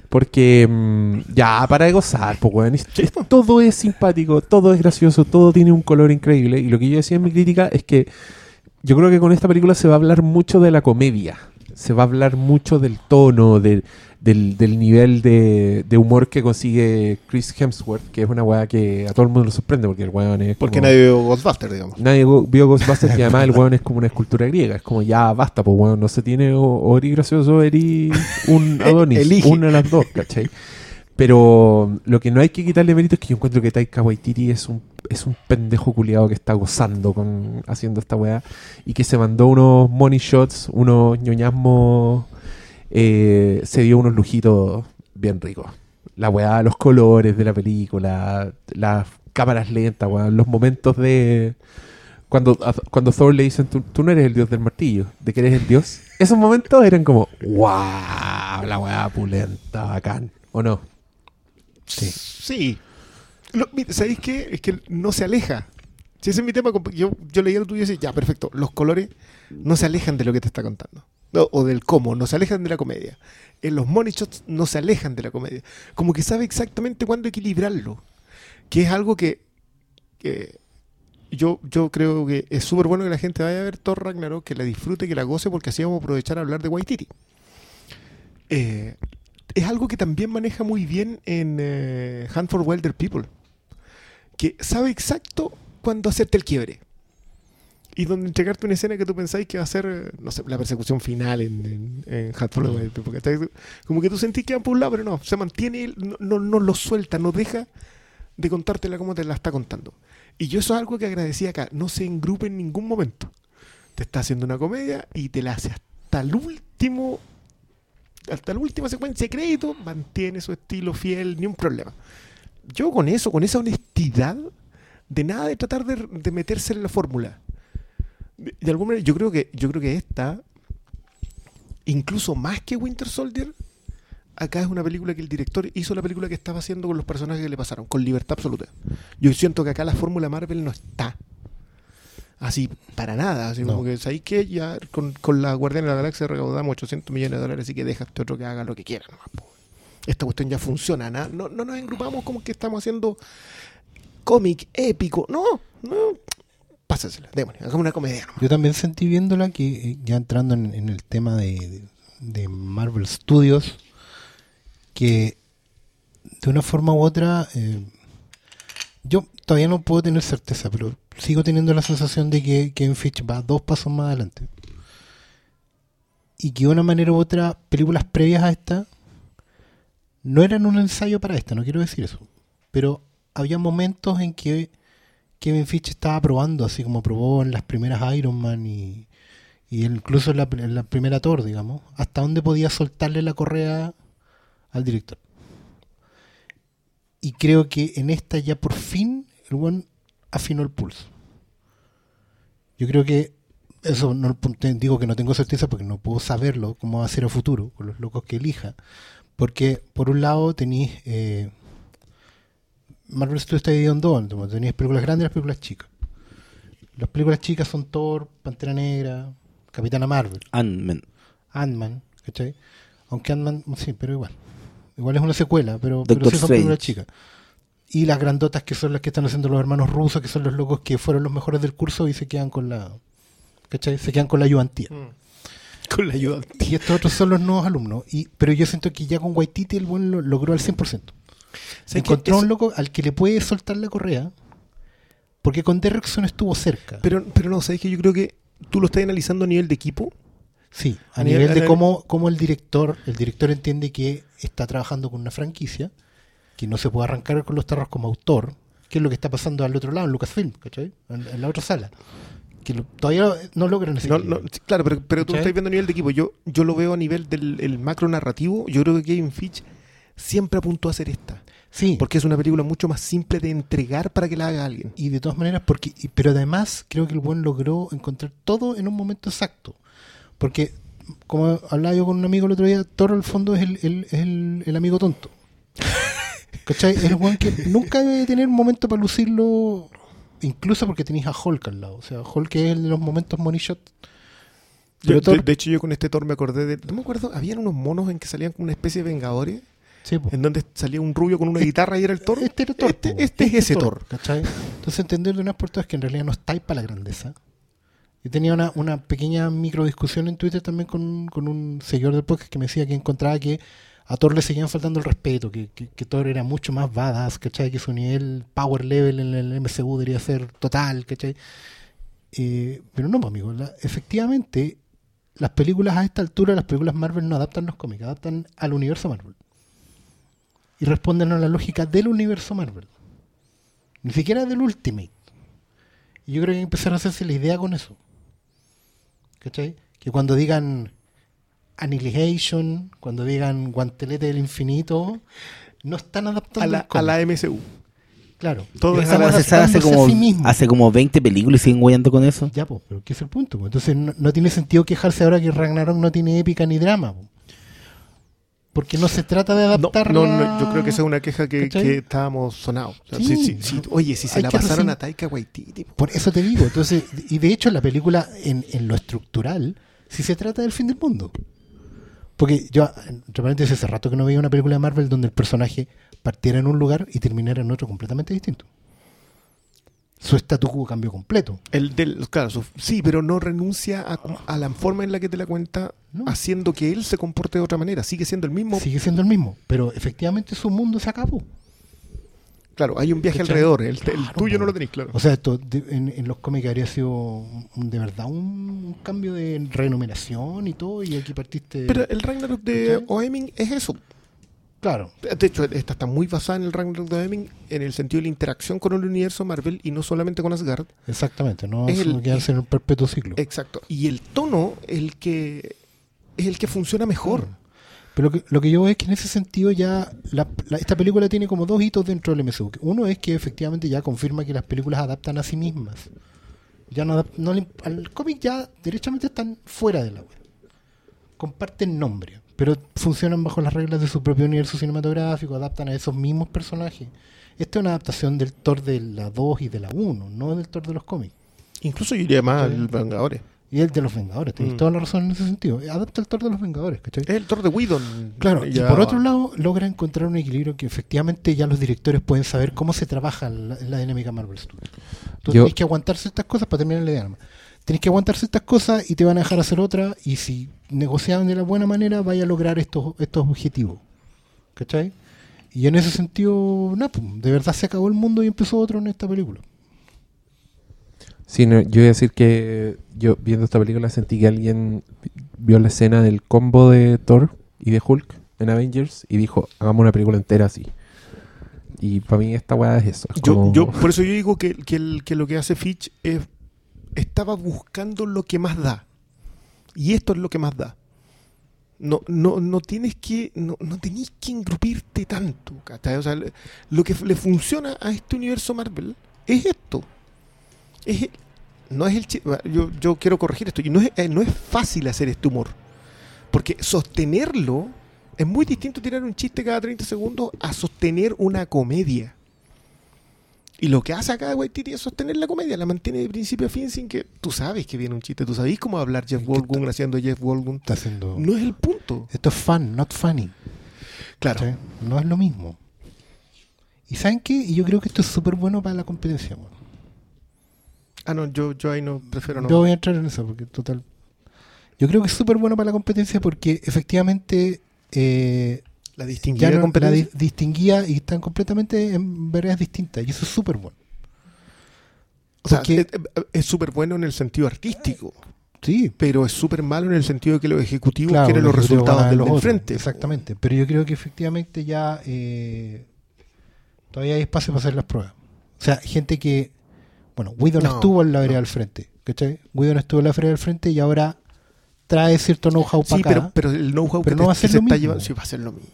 Porque mm, ya, para de gozar, pues, weón. es- es- todo es simpático, todo es gracioso, todo tiene un color increíble. Y lo que yo decía en mi crítica es que yo creo que con esta película se va a hablar mucho de la comedia. Se va a hablar mucho del tono, de- del, del nivel de, de humor que consigue Chris Hemsworth, que es una weá que a todo el mundo lo sorprende porque el weón es. Porque como- nadie vio Ghostbusters, digamos. Nadie vio Ghostbusters y además el weón es como una escultura griega. Es como ya basta, pues weón, no se tiene o, eres gracioso eres un Adonis. Elige. Una de las dos, ¿cachai? Pero lo que no hay que quitarle mérito es que yo encuentro que Taika Waititi es un, es un pendejo culiado que está gozando con haciendo esta weá y que se mandó unos money shots, unos ñoñasmos, eh, se dio unos lujitos bien ricos. La weá, los colores de la película, las cámaras lentas, weón, los momentos de... Cuando, cuando Thor le dicen, tú, no eres el dios del martillo, de que eres el dios. Esos momentos eran como, wow, la weá pulenta, bacán, ¿o no? Sí. Sí. Lo- ¿Sabéis qué? Es que no se aleja. Si ese es mi tema, yo, yo leía lo tuyo y decía, ya, perfecto, los colores no se alejan de lo que te está contando. O del cómo, no se alejan de la comedia. En los money shots no se alejan de la comedia. Como que sabe exactamente cuándo equilibrarlo. Que es algo que, que yo, yo creo que es súper bueno que la gente vaya a ver Thor Ragnarok, que la disfrute, que la goce, porque así vamos a aprovechar a hablar de Waititi. Eh, es algo que también maneja muy bien en eh, Hunt for Wilder People. Que sabe exacto cuándo hacerte el quiebre. Y donde entregarte una escena que tú pensáis que va a ser, no sé, la persecución final en, en, en. ¿cachai? Como que tú sentís que van por un lado, pero no, se mantiene, no, no, no lo suelta, no deja de contártela como te la está contando. Y yo eso es algo que agradecí acá. No se engrupe en ningún momento. Te está haciendo una comedia y te la hace hasta el último hasta la última secuencia de crédito, mantiene su estilo fiel, ni un problema. Yo con eso, con esa honestidad, de nada de tratar de, de meterse en la fórmula. De, de alguna manera, yo creo que, yo creo que esta, incluso más que Winter Soldier, acá es una película que el director hizo la película que estaba haciendo con los personajes que le pasaron, con libertad absoluta. Yo siento que acá la fórmula Marvel no está. Así, para nada. Así No. como que, ¿sabéis que Ya con, con la Guardiana de la Galaxia recaudamos 800 millones de dólares, así que deja a este otro que haga lo que quiera. nomás. Esta cuestión ya funciona. na- No, no nos engrupamos como que estamos haciendo cómic épico. No, no. pásasela, démosle, hagamos una comedia. Yo también sentí viéndola que, eh, ya entrando en, el tema de, de- Marvel Studios, que de una forma u otra, eh, yo todavía no puedo tener certeza, pero sigo teniendo la sensación de que Kevin Feige va dos pasos más adelante. Y que de una manera u otra, películas previas a esta no eran un ensayo para esta, no quiero decir eso. Pero había momentos en que Kevin Feige estaba probando, así como probó en las primeras Iron Man y, y incluso en la, primera Thor, digamos, hasta dónde podía soltarle la correa al director. Y creo que en esta ya por fin el buen afinó el pulso. Yo creo que eso no digo que no tengo certeza porque no puedo saberlo cómo va a ser a futuro con los locos que elija. Porque por un lado tenéis eh, Marvel Studios está dividido en dos, tenéis películas grandes y las películas chicas. Las películas chicas son Thor, Pantera Negra, Capitana Marvel, Ant-Man. Ant-Man, ¿cachai? Aunque Ant-Man, sí, pero igual. Igual es una secuela, pero, pero sí son películas chicas. Y las grandotas que son las que están haciendo los hermanos rusos, que son los locos que fueron los mejores del curso y se quedan con la. ¿cachai? Se quedan con la ayudantía. Con la ayuda. Y estos otros son los nuevos alumnos. Y, pero yo siento que ya con Waititi el buen lo logró al 100%. Encontró un loco al que le puede soltar la correa. Porque con Derrickson estuvo cerca. Pero, pero no, ¿sabes que Yo creo que tú lo estás analizando a nivel de equipo. Sí, a, A nivel, nivel- de a cómo, cómo el director, el director entiende que está trabajando con una franquicia, que no se puede arrancar con los tarros como autor, que es lo que está pasando al otro lado, en Lucasfilm, ¿cachai? En, en la otra sala. Que lo- todavía no logran ese No, no, claro, pero, pero tú lo estás viendo a nivel de equipo. Yo, yo lo veo a nivel del el macro narrativo. Yo creo que Kevin Fitch siempre apuntó a hacer esta. Sí, Porque es una película mucho más simple de entregar para que la haga alguien. y de todas maneras, porque pero además creo que el buen logró encontrar todo en un momento exacto. Porque, como hablaba yo con un amigo el otro día, Toro al fondo es el, el- el- el amigo tonto. ¿Cachai? Es el buen que nunca debe tener un momento para lucirlo, incluso porque tenéis a Hulk al lado. O sea, Hulk es el de los momentos money shot. Yo- de hecho, yo con este Thor me acordé de. No me acuerdo, habían unos monos en que salían como una especie de vengadores. Sí. En donde salía un rubio con una guitarra y era el Thor. Este era Este, po. este es ese Thor. ¿cachai? Entonces entender de una por todas que en realidad no estáis para la grandeza. Yo tenía una, una pequeña micro discusión en Twitter también con, con un seguidor del podcast que me decía que encontraba que a Thor le seguían faltando el respeto, que, que, que Thor era mucho más badass, ¿cachai? Que su nivel power level en el MCU debería ser total, ¿cachai? Eh, pero no, pues, amigo, la- efectivamente las películas a esta altura, las películas Marvel no adaptan los cómics, adaptan al universo Marvel. Y responden a la lógica del universo Marvel. Ni siquiera del Ultimate. Y yo creo que empezaron a hacerse la idea con eso. ¿Cachai? Que cuando digan Annihilation, cuando digan Guantelete del Infinito, no están adaptando A la, a la MCU. Claro. Todo sabe hace como, sí mismos. hace como 20 películas y siguen guayando con eso. Ya, pues, pero ¿qué es el punto? po? Entonces no, no tiene sentido quejarse ahora que Ragnarok no tiene épica ni drama. po. Porque no se trata de adaptar. no, no, yo creo que esa es una queja que, estábamos sonados. O sea, Sí. sí. Oye, si se la pasaron a Taika Waititi. Por eso te digo. Entonces, y de hecho la película en, en lo estructural, si se trata del fin del mundo. Porque yo, entre paréntesis, hace rato que no veía una película de Marvel donde el personaje partiera en un lugar y terminara en otro completamente distinto. Su statu quo cambió completo. El del, claro, su- sí, pero no renuncia a, a la forma en la que te la cuenta, No. haciendo que él se comporte de otra manera. Sigue siendo el mismo. Sigue siendo el mismo, pero efectivamente su mundo se acabó. Claro, hay un viaje ¿Cachai? alrededor. El, el Claro, tuyo no lo tenéis claro. O sea, esto de- en, en los cómics habría sido de verdad un, cambio de renumeración y todo, y aquí partiste. pero el Ragnarok de. Oeming es eso. Claro, De hecho, esta está muy basada en el Ragnarok de Oeming en el sentido de la interacción con el universo Marvel y no solamente con Asgard. exactamente, no Es el- quedarse en un perpetuo ciclo. Exacto. Y el tono el que es el que funciona mejor. Pero lo que, lo que yo veo es que en ese sentido ya la- la- esta película tiene como dos hitos dentro del MCU. Uno es que efectivamente ya confirma que las películas adaptan a sí mismas. Ya no, no al cómic ya derechamente están fuera de la web. Comparten nombre, pero funcionan bajo las reglas de su propio universo cinematográfico, adaptan a esos mismos personajes. Esta es una adaptación del Thor de la 2 y de la 1, no del Thor de los cómics. Incluso yo iría más al Vengadores. Y el de los Vengadores, tienes Mm. toda la razón en ese sentido. Adapta el Thor de los Vengadores, ¿cachai? Es el Thor de Whedon. Claro, Ya- y por otro lado logra encontrar un equilibrio que efectivamente ya los directores pueden saber cómo se trabaja la, la dinámica Marvel Studios. Tú Yo- que aguantar ciertas cosas para terminar la idea. Tenés que aguantar ciertas cosas y te van a dejar hacer otra y si negocian de la buena manera vaya a lograr estos, estos objetivos. ¿Cachai? Y en ese sentido, nada, pues, de verdad se acabó el mundo y empezó otro en esta película. Sí, no, yo voy a decir que yo viendo esta película sentí que alguien vio la escena del combo de Thor y de Hulk en Avengers y dijo, hagamos una película entera así. Y para mí esta weá es eso. es Yo, como- yo, por eso yo digo que, que, el- que lo que hace Fitch es. Estaba buscando lo que más da. Y esto es lo que más da. No, no, no tienes que. No, no tenés que engrupirte tanto. ¿cachai? O sea, lo que le funciona a este universo Marvel es esto. Es no es el yo, yo quiero corregir esto. y No es, eh, no es fácil hacer este humor. Porque sostenerlo es muy distinto tirar un chiste cada 30 segundos a sostener una comedia. Y lo que hace acá Waititi es sostener la comedia, la mantiene de principio a fin sin que tú sabes que viene un chiste, tú sabes cómo hablar Jeff Goldblum haciendo Jeff Goldblum. Está haciendo... No es el punto. Esto es fun, not funny. Claro. No es lo mismo. ¿Y saben qué? Y yo creo que esto es súper bueno para la competencia. weón. Ah, no, yo, yo ahí no prefiero no. Yo voy a entrar en eso porque total. Yo creo que es súper bueno para la competencia porque efectivamente eh, la ya distinguida no- la di- distinguía y están completamente en veredas distintas y eso es súper bueno. o sea, porque- es- súper bueno en el sentido artístico, Sí, pero es súper malo en el sentido de que los ejecutivos claro, quieren los resultados del los de otros, enfrente. Exactamente, pero yo creo que efectivamente ya eh, todavía hay espacio para hacer las pruebas. O sea, gente que, bueno, Whedon No, estuvo en la vereda no. al frente, ¿cachai? Whedon estuvo en la vereda al frente y ahora trae cierto know-how para Sí, acá. pero, pero el know-how Pero que, no te- va a ser se lo está mismo. llevando, sí, va a ser lo mismo.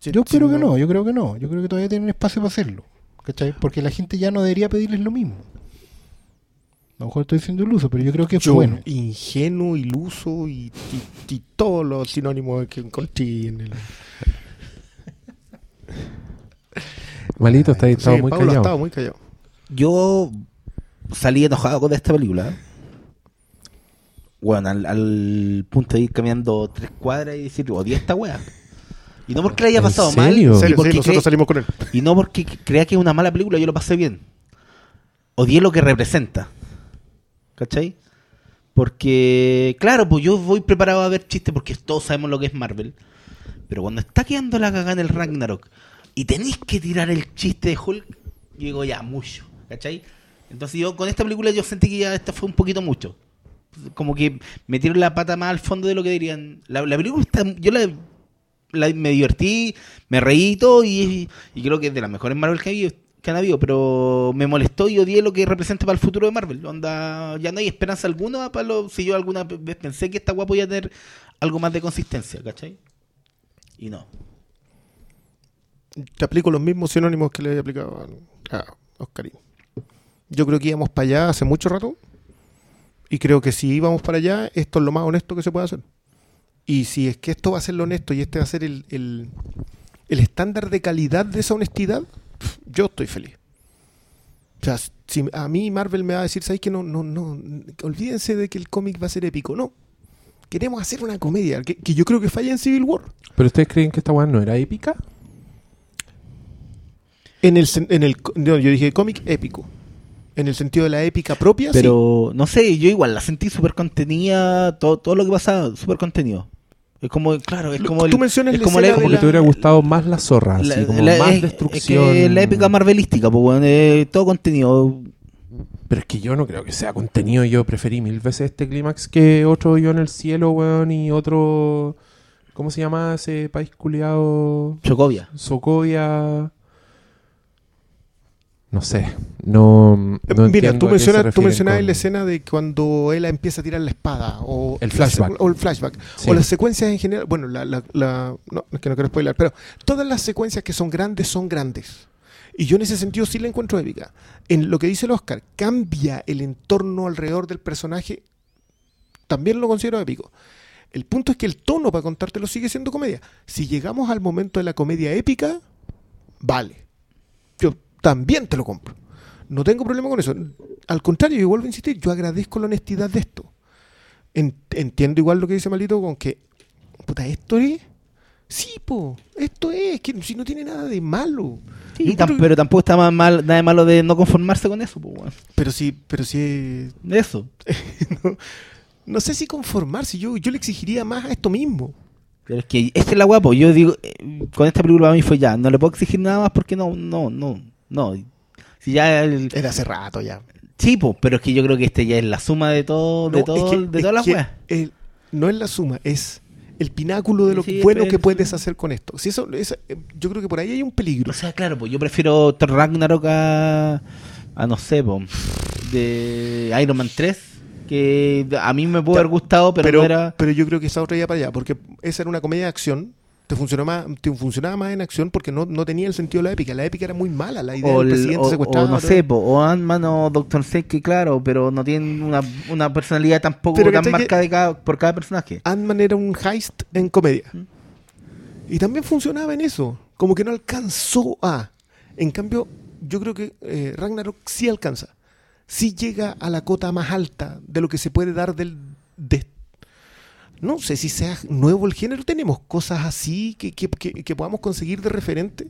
Yo sí, creo que no, yo creo que no. Yo creo que todavía tienen espacio para hacerlo. ¿Cachai? Porque la gente ya no debería pedirles lo mismo. A lo mejor estoy siendo iluso, pero yo creo que es Yo, bueno. ingenuo, iluso y, y- y todos los sinónimos que encontré en el. Malito, está, estaba Sí, muy Pablo callado. estaba muy callado. Yo salí enojado con esta película. Bueno, al, al punto de ir caminando tres cuadras y decir, odié esta wea. Y no porque le haya ¿En pasado mal, y serio, porque sí, nosotros cree- salimos con él. y no porque crea que es una mala película, yo lo pasé bien. Odié lo que representa. ¿Cachai? Porque, claro, pues yo voy preparado a ver chistes porque todos sabemos lo que es Marvel. Pero cuando está quedando la cagada en el Ragnarok y tenéis que tirar el chiste de Hulk, yo digo ya, mucho. ¿Cachai? Entonces yo con esta película yo sentí que ya esta fue un poquito mucho. Como que metieron la pata más al fondo de lo que dirían. La, la película está, yo la, me divertí, me reí y todo y, creo que es de las mejores Marvel que, han habido, pero me molestó y odié lo que representa para el futuro de Marvel. Onda, ya no hay esperanza alguna para lo, si yo alguna vez pensé que esta guapa podía tener algo más de consistencia, ¿cachai? Y no. Te aplico los mismos sinónimos que le había aplicado a Oscarín. Yo creo que íbamos para allá hace mucho rato. Y creo que si íbamos para allá, esto es lo más honesto que se puede hacer. Y si es que esto va a ser lo honesto y este va a ser el, el, el estándar de calidad de esa honestidad, yo estoy feliz. O sea, si a mí Marvel me va a decir, ¿sabes que no, no, no, olvídense de que el cómic va a ser épico? No. Queremos hacer una comedia, que, que yo creo que falla en Civil War. ¿Pero ustedes creen que esta weá no era épica? En el, en el no, yo dije cómic épico. En el sentido de la épica propia, sí. Pero no sé, yo igual la sentí súper contenida, todo, todo lo que pasaba, súper contenido. Es como, claro, es como el, tú mencionas es como la, que te hubiera gustado más la zorra, así como la- más es- destrucción. Es que la épica marvelística, pues bueno, eh, todo contenido. Pero es que yo no creo que sea contenido. Yo preferí mil veces este clímax que otro yo en el cielo, weón, y otro. ¿Cómo se llama ese país culiado? Chocovia. Sokovia. No sé. No. no Eh, Mira, tú, mencionas, tú mencionabas con- la escena de cuando él empieza a tirar la espada. O El la flashback. o el flashback. Sí. O las secuencias en general. Bueno, la, la, la- no, es que no quiero spoiler, pero todas las secuencias que son grandes son grandes. Y yo en ese sentido sí la encuentro épica. En lo que dice el Oscar, cambia el entorno alrededor del personaje, también lo considero épico. El punto es que el tono para contártelo sigue siendo comedia. Si llegamos al momento de la comedia épica, vale. Yo también te lo compro. No tengo problema con eso. Al contrario, yo vuelvo a insistir, yo agradezco la honestidad de esto. En- entiendo igual lo que dice Malito con que, puta, esto es... Sí, po, esto es, que si no tiene nada de malo. Sí, tam- pero tampoco está más mal, nada de malo de no conformarse con eso, pues, weón. pero sí, pero sí, eso. no, no sé si conformarse, yo, yo le exigiría más a esto mismo. Pero es que esta es la guapo. Yo digo, eh, con esta película a mí fue ya. No le puedo exigir nada más porque no, no, no, no. Si ya el, Era hace rato ya. sí, po, pero es que yo creo que este ya es la suma de todo, de No, todo, es que- de todas las weas. el- no es la suma, es el pináculo de lo Sí, bueno es- que puedes hacer con esto. Si eso, esa- eh, yo creo que por ahí hay un peligro. O sea, claro, pues yo prefiero Ragnarok a, a no sé, po, de Iron Man 3, que a mí me pudo Ya, haber gustado, pero, pero, no era... pero yo creo que esa otra ya para allá, porque esa era una comedia de acción. Te funcionaba, más, te funcionaba más en acción porque no, no tenía el sentido de la épica. La épica era muy mala, la idea O, del el- presidente o- secuestrado. o no sé, po, o Ant-Man o Doctor Strange, claro, pero no tienen una, una personalidad tampoco Pero tan ¿cachai que- marcada de cada- por cada personaje. Ant-Man era un heist en comedia. Y también funcionaba en eso. Como que no alcanzó a. En cambio, yo creo que eh, Ragnarok sí alcanza. Sí llega a la cota más alta de lo que se puede dar del. De, no sé si sea nuevo el género. Tenemos cosas así que, que- que- que podamos conseguir de referente.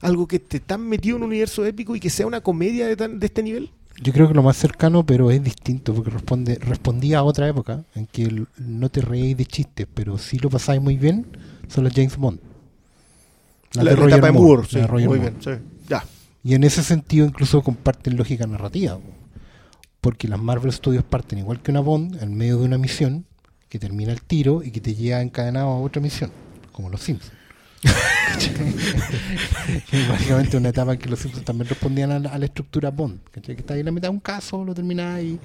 Algo que esté tan metido en un universo épico y que sea una comedia de, tan- de este nivel. Yo creo que lo más cercano, pero es distinto, porque responde, respondía a otra época en que el- no te reíais de chistes, pero sí lo pasáis muy bien, son las James Bond. La, de Roger etapa Moore, Moore, sí, la de Roger muy Moore. bien. sí. Ya. Y en ese sentido incluso comparten lógica narrativa, po. porque las Marvel Studios parten igual que una Bond en medio de una misión que termina el tiro y que te lleva encadenado a otra misión, como los Simpsons. Básicamente una etapa en que los Simpsons también respondían a la, a la estructura Bond, ¿cachai? que está ahí en la mitad de un caso, lo terminás y,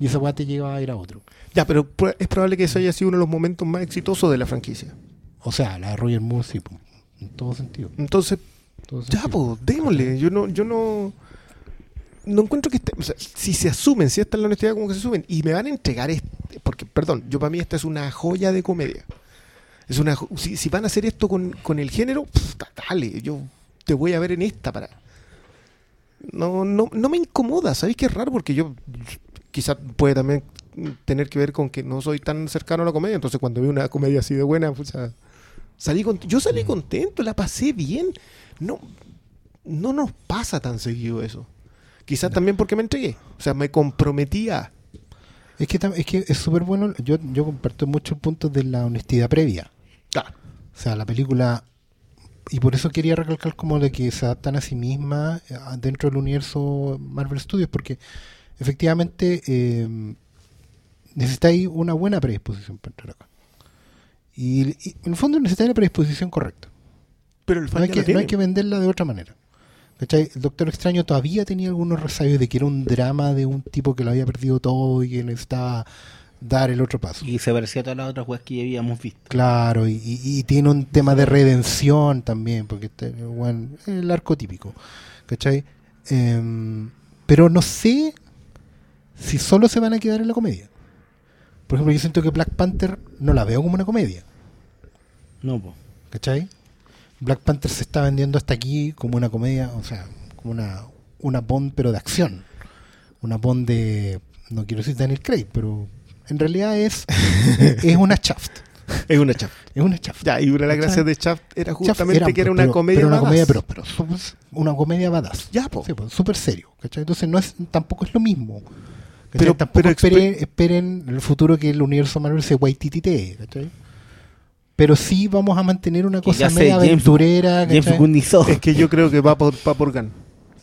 y esa weá te lleva a ir a otro. Ya, pero es probable que eso haya sido uno de los momentos más exitosos de la franquicia. O sea, la de Roger Moore sí, en todo sentido. Entonces, ya, pues, démosle. Yo no, yo no, no encuentro que esté, o sea, si se asumen, si esta es la honestidad como que se asumen, y me van a entregar este, porque, perdón, yo para mí esta es una joya de comedia. Es una, si, si van a hacer esto con, con el género, dale, yo te voy a ver en esta para. No, no, no me incomoda, ¿sabéis qué es raro? Porque yo quizás puede también tener que ver con que no soy tan cercano a la comedia, entonces cuando veo una comedia así de buena, pues, salí cont- yo salí contento, la pasé bien. No, no nos pasa tan seguido eso. Quizás también porque me entregué. O sea, me comprometía. Es que, es que es súper bueno, yo, yo comparto mucho el punto de la honestidad previa. Claro. O sea, la película, y por eso quería recalcar como de que se adaptan a sí mismas eh, dentro del universo Marvel Studios, porque efectivamente eh, necesitáis una buena predisposición para entrar acá. Y, y en el fondo necesitáis la predisposición correcta. Pero el No fan hay, ya que, no hay que venderla de otra manera. ¿Cachai? El Doctor Extraño todavía tenía algunos resabios de que era un drama de un tipo que lo había perdido todo y que necesitaba dar el otro paso. Y se parecía a todas las otras weas que ya habíamos visto. Claro, y, y- y tiene un tema de redención también, porque este, bueno, es el arco típico, ¿cachai? Em, pero no sé si solo se van a quedar en la comedia. Por ejemplo, yo siento que Black Panther no la veo como una comedia, No, po. ¿cachai? Black Panther se está vendiendo hasta aquí como una comedia, o sea, como una, una Bond pero de acción. Una Bond de, no quiero decir Daniel Craig, pero en realidad es, es una Shaft. Es una Shaft. Es una Shaft. Ya, y una de las gracias de Shaft era Shaft justamente que era una pero- comedia pero una badass. comedia pero, una comedia badass Ya, po. Sí, súper serio ¿cachai? entonces no es tampoco es lo mismo ¿cachai? Pero- tampoco pero esperen, esperen en el futuro que el universo Marvel se guaititite ¿cachai? Pero sí vamos a mantener una cosa media James- aventurera James. Es que yo creo que va por, va por Gunn.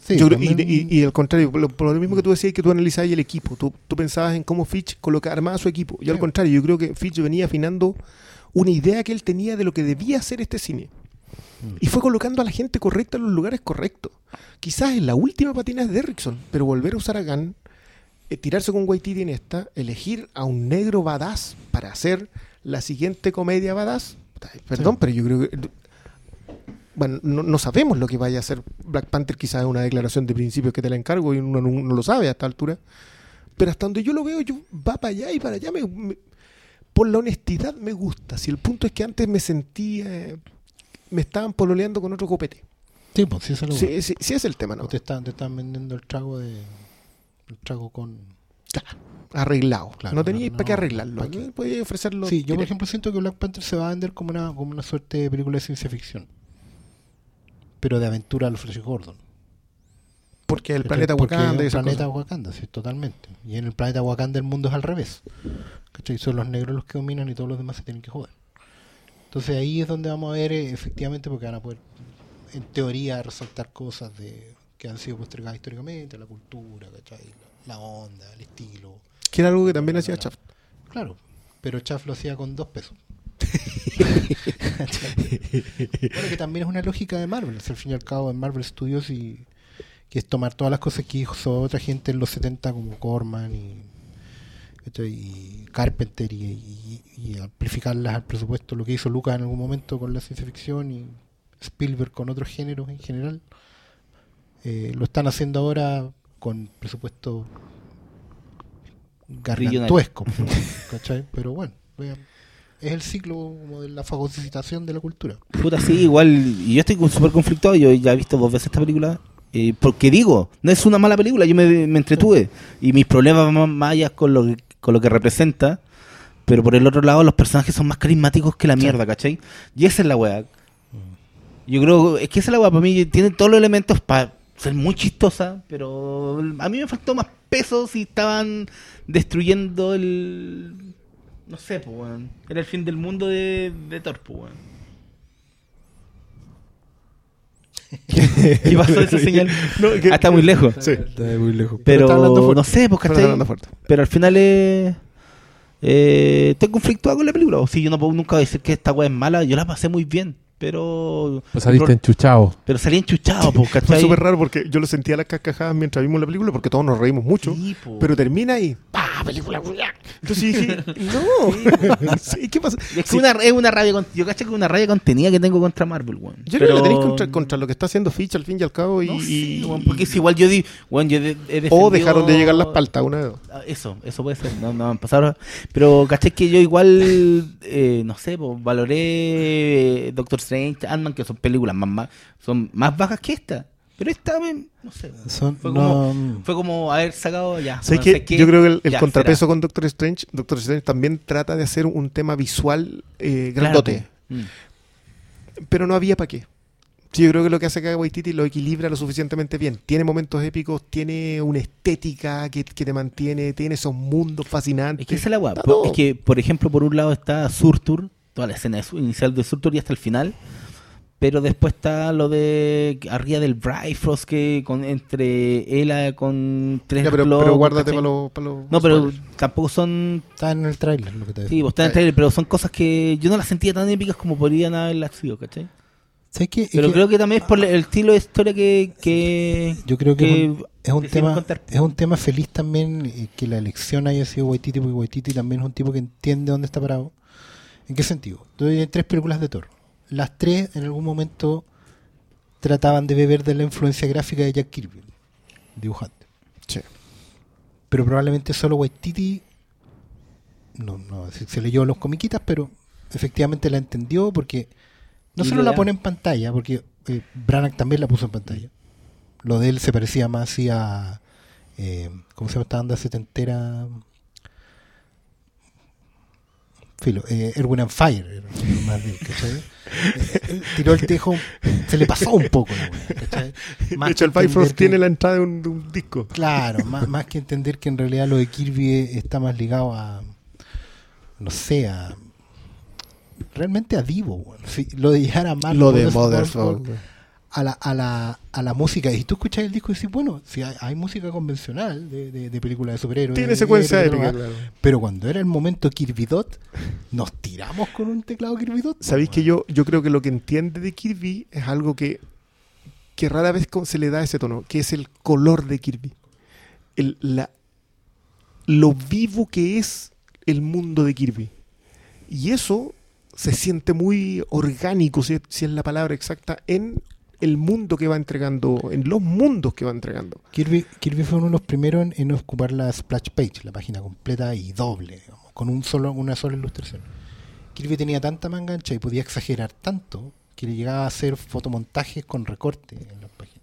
Sí, Yo creo- y, también- y- y al contrario, por lo, por lo mismo que tú decías que tú analizabas el equipo, tú, tú pensabas en cómo Fitch coloca, armaba su equipo. Y al contrario, yo creo que Fitch venía afinando una idea que él tenía de lo que debía ser este cine. Mm. Y fue colocando a la gente correcta en los lugares correctos. Quizás en la última patina es Derrickson, pero volver a usar a Gunn, eh, tirarse con Waititi en esta, elegir a un negro badass para hacer la siguiente comedia badass. Perdón, Sí. pero yo creo que bueno, no, no sabemos lo que vaya a hacer Black Panther, quizás es una declaración de principios que te la encargo y uno no, no lo sabe a esta altura. Pero hasta donde yo lo veo, yo va para allá y para allá. me- me- por la honestidad me gusta. Si el punto es que antes me sentía, me estaban pololeando con otro copete. Sí, pues sí, es lo Sí, sí, sí es el tema, ¿no? Te están, te están vendiendo el trago de. El trago con. Arreglado. Claro, no tenía no, para qué arreglarlo. ¿para qué? Podía ofrecerlo. Sí, yo por ejemplo siento que Black Panther se va a vender como una, como una suerte de película de ciencia ficción. Pero de aventura a los Flash Gordon. Porque el planeta Porque Wakanda el planeta cosas. Wakanda, sí, totalmente. Y en el planeta Wakanda el mundo es al revés. ¿Cachai? Son los negros los que dominan y todos los demás se tienen que joder. Entonces ahí es donde vamos a ver eh, efectivamente porque van a poder, en teoría, resaltar cosas de que han sido postergadas históricamente, la cultura, ¿cachai? La, la onda, el estilo. Que era algo que también hacía Chaff. Claro, pero Chaff lo hacía con dos pesos. bueno, que también es una lógica de Marvel, al fin y al cabo en Marvel Studios y que es tomar todas las cosas que hizo otra gente en los 70 como Corman y, Carpenter y, y- y amplificarlas al presupuesto, lo que hizo Lucas en algún momento con la ciencia ficción y Spielberg con otros géneros en general. Eh, lo están haciendo ahora con presupuesto gargantuesco, ¿cachai? Pero bueno, vean, es el ciclo como de la fagocitación de la cultura. Puta, sí, igual. Y yo estoy súper conflictuado. Yo ya he visto dos veces esta película. eh, porque digo, no es una mala película. Yo me, me entretuve. Y mis problemas van más allá con lo, que- con lo que representa. Pero por el otro lado, los personajes son más carismáticos que la mierda, ¿cachai? Y esa es la weá. Yo creo es que esa es la weá. Para mí tiene todos los elementos para ser muy chistosa. Pero a mí me faltó más peso si estaban destruyendo el. No sé, pues, weón. Era el fin del mundo de, de Thor, pues, weón. ¿Qué pasó esa señal? No, que- Ah, está muy lejos. Sí. Está muy lejos. Pero, fuerte. no sé, pues, Pero ¿cachai? está hablando fuerte. Pero al final es... Eh, estoy conflictuado con la película. O si yo no puedo nunca decir que esta weá es mala, yo la pasé muy bien. Pero... Pues saliste enchuchado. Pero salí enchuchado, pues, Fue ¿cachai? súper raro porque yo lo sentía las carcajadas mientras vimos la película porque todos nos reímos mucho. Sí. Pero termina y ¡pah! película. Entonces dije, no. Sí, ¿Qué pasa? Es que Sí, una, es una rabia... con- Yo caché que es una rabia contenida que tengo contra Marvel, weón. Yo creo que la tenéis contra, contra lo que está haciendo Fitch al fin y al cabo y, No sé, y- weón, porque es igual yo di... Weón, yo he o defendido- dejaron de llegar las paltas una de dos. Ah, Eso, eso puede ser, no, no pasado. Pero caché que yo igual, eh, no sé, pues, valoré eh, Doctor Strange, Ant-Man, que son películas más, más, son más bajas que esta. Pero esta, no sé. Son, Fue, no, como, fue como haber sacado ya. Yo creo que el, el ya, contrapeso será. con Doctor Strange, Doctor Strange también trata de hacer un tema visual eh, Claro, grandote, pues. Mm. pero no había para qué. Sí, yo creo que lo que hace acá Waititi lo equilibra lo suficientemente bien. Tiene momentos épicos, tiene una estética que, que te mantiene, tiene esos mundos fascinantes. Es que esa es la todo. Es que, por ejemplo, por un lado está Surtur, toda la escena de su- inicial de Surtur y hasta el final. Pero después está lo de arriba del Bifrost que con entre él con tres Ya, pero, guárdate para los No, pero spoilers. tampoco son está en el tráiler lo que te Sí, decía. vos estás en el trailer, pero son cosas que yo no las sentía tan épicas como podrían haberlas sido, ¿cachai? ¿Sabes qué? Es Pero que creo que también es por el estilo de historia que... que yo creo que, es un, es tema contar. es un tema feliz también eh, que la elección haya sido Waititi porque Waititi también es un tipo que entiende dónde está parado. ¿En qué sentido? Hay tres películas de Thor. Las tres en algún momento trataban de beber de la influencia gráfica de Jack Kirby, dibujante. Sí. Pero probablemente solo Waititi no, no se, se leyó los comiquitas, pero efectivamente la entendió porque no solo la pone en pantalla, porque eh, Branagh también la puso en pantalla. Lo de él se parecía más así a. Eh, ¿Cómo se llama esta banda setentera? Filo, eh, Erwin and Fire. más bien, ¿cachai? Eh, eh, tiró el tejo, se le pasó un poco. la ¿cachai? Más De hecho, el Bifrost que- tiene la entrada de un, de un disco. Claro, más, más que entender que en realidad lo de Kirby está más ligado a, no sé, a, realmente a Divo. weón. Sí, lo de llegar a Mark Lo de Mothersbaugh. A la, a, la, a la música. Y tú escuchas el disco y dices, bueno, si hay, hay música convencional de, de, de películas de superhéroes. Tiene de- secuencia de- épica, claro. Pero cuando era el momento Kirby Dot, nos tiramos con un teclado Kirby Dot. Sabéis que yo, yo creo que lo que entiende de Kirby es algo que, que rara vez se le da ese tono, que es el color de Kirby. El, la, lo vivo que es el mundo de Kirby. Y eso se siente muy orgánico, si, si es la palabra exacta, en el mundo que va entregando, en los mundos que va entregando. Kirby, Kirby fue uno de los primeros en, en ocupar la splash page, la página completa y doble, con un solo, una sola ilustración. Kirby tenía tanta manga ancha y podía exagerar tanto que le llegaba a hacer fotomontajes con recorte en las páginas.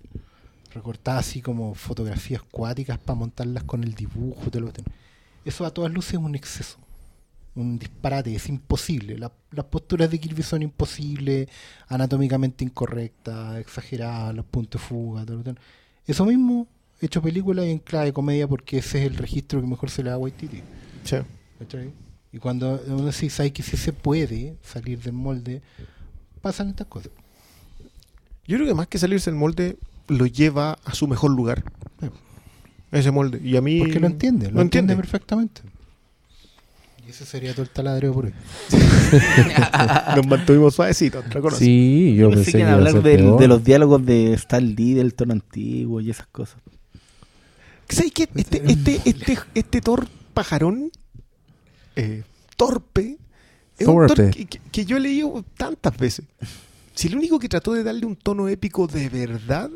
Recortaba así como fotografías cuáticas para montarlas con el dibujo. Todo lo. Eso a todas luces es un exceso. Un disparate, es imposible. La- las posturas de Kirby son imposibles, anatómicamente incorrectas, exageradas, los puntos de fuga. todo tenía. Eso mismo, hecho película y en clave de comedia porque ese es el registro que mejor se le da a Waititi. Sí. Y cuando uno dice, sabe que sí se puede salir del molde, pasan estas cosas. Yo creo que más que salirse del molde, lo lleva a su mejor lugar. Sí. Ese molde. Y a mí. Porque lo entiende, lo, Lo entiende entiende. perfectamente. Y ese sería todo el taladreo por hoy. Nos mantuvimos suavecitos, reconoce. Sí, yo Yo pensé pensé que hablar del- de los diálogos de Stan Lee, del tono antiguo y esas cosas. ¿Sabes qué? Este, este, este, este Thor pajarón, eh, torpe, es un Torpe. Thor que, que- que yo he leído tantas veces. Si el único que trató de darle un tono épico de verdad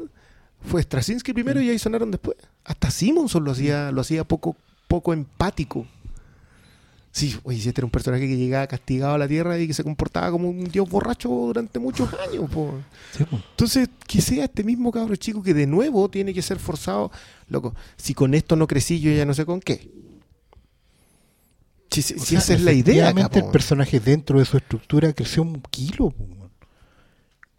fue Straczynski primero y ahí sonaron después. Hasta Simonson lo hacía, lo hacía poco, poco empático. Sí, oye, si este era un personaje que llegaba castigado a la tierra y que se comportaba como un dios borracho durante muchos años. po. Entonces, que sea este mismo cabro chico que de nuevo tiene que ser forzado. Loco, si con esto no crecí, yo ya no sé con qué. Si, si- O si sea, esa es la idea, capo. el personaje dentro de su estructura creció un kilo. po,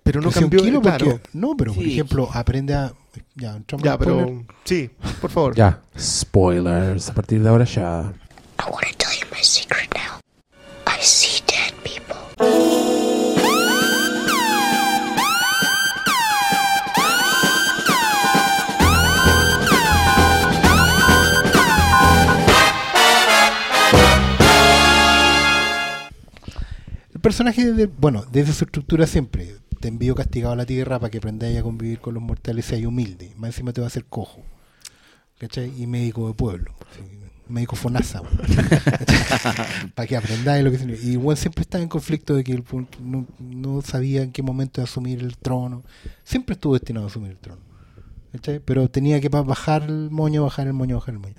pero no Creció un cambió. kilo claro. porque- no, pero por ejemplo, aprende a. Ya, entramos Ya, pero sí, por favor. Ya, spoilers. A partir de ahora ya. I want to tell you my secret now. I see dead people. El personaje, de, bueno, desde su estructura siempre, te envío castigado a la tierra para que aprendáis a convivir con los mortales y seas humilde. Más encima te va a hacer cojo. ¿Cachai? Y médico de pueblo. Médico FONASA. para que aprendáis lo que significa. Y igual siempre estaba en conflicto de que el no, no sabía en qué momento de asumir el trono. Siempre estuvo destinado a asumir el trono. ¿cachai? Pero tenía que bajar el moño, bajar el moño, bajar el moño.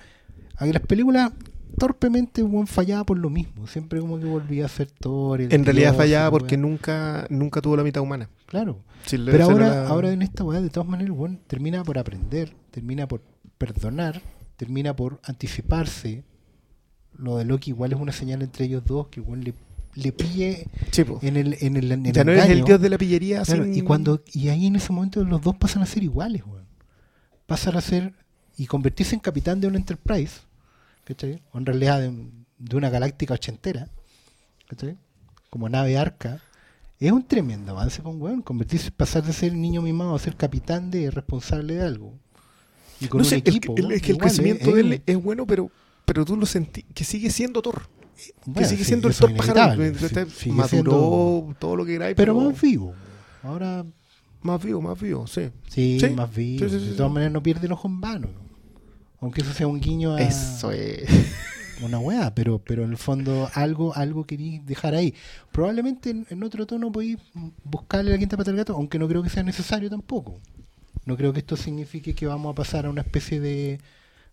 Aquí las películas torpemente weón, fallaba por lo mismo. Siempre como que volvía a ser Thor. En realidad fallaba la porque nunca, nunca tuvo la mitad humana. Claro. Pero ahora, era ahora en esta weá, de todas maneras, weón, termina por aprender, termina por perdonar, termina por anticiparse. Lo de Loki igual es una señal entre ellos dos que igual le, le pille en el, en el, en el ya no eres el dios de la pillería. Claro, sin- y cuando y ahí en ese momento los dos pasan a ser iguales, weón. Pasan a ser y convertirse en capitán de una Enterprise, ¿cachai? O en realidad de, un- de una galáctica ochentera, ¿cachai? Como nave arca. Es un tremendo avance con weón. Convertirse, pasar de ser niño mimado a ser capitán de responsable de algo. Y con No un sé, el- equipo. el- es que el igual, crecimiento ¿eh? de él es bueno, pero, pero tú lo sentí que sigue siendo Thor. bueno, que sigue sí, siendo el Thor Este sí, maduró siendo- todo lo que queráis, pero más vivo. Ahora más vivo, más vivo, sí. Sí, Sí, más vivo. de todas maneras no pierde el ojo en vano. Aunque eso sea un guiño a Eso es. una weá, pero, pero en el fondo algo, algo querí dejar ahí. Probablemente en, en otro tono podéis buscarle la quinta pata al gato, aunque no creo que sea necesario tampoco. No creo que esto signifique que vamos a pasar a una especie de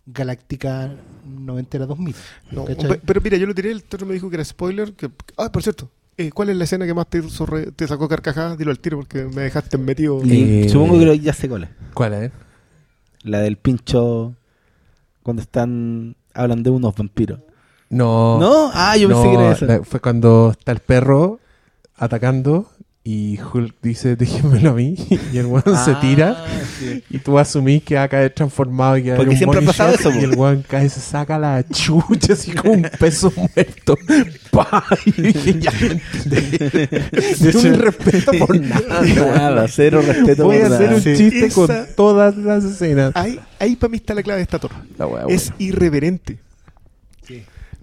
galáctica noventera 2000. No, ¿cachai? pe- pero mira, yo lo tiré, el otro me dijo que era spoiler. Que, ah, por cierto, eh, ¿cuál es la escena que más te, hizo re- te sacó carcajada? Dilo al tiro porque me dejaste metido. Eh, Supongo que lo- ya sé cuál es. ¿Cuál es? La del pincho cuando están hablan de unos vampiros. No. ¿No? Ah, yo pensé no, que era esa. la- Fue cuando está el perro atacando y Hulk dice, déjenmelo a mí. Y el weón se Ah, tira. sí. Y tú asumís que va a caer transformado y que va a un siempre ha pasado eso, Y el weón cae, se saca la chucha así como un peso muerto. ¡Pah! Y dije, ya. No me respeto por nada. Nada, cero respeto Voy por a hacer nada. un Sí. chiste Esa- con todas las escenas. Ahí, ahí para mí está la clave de esta wea es irreverente.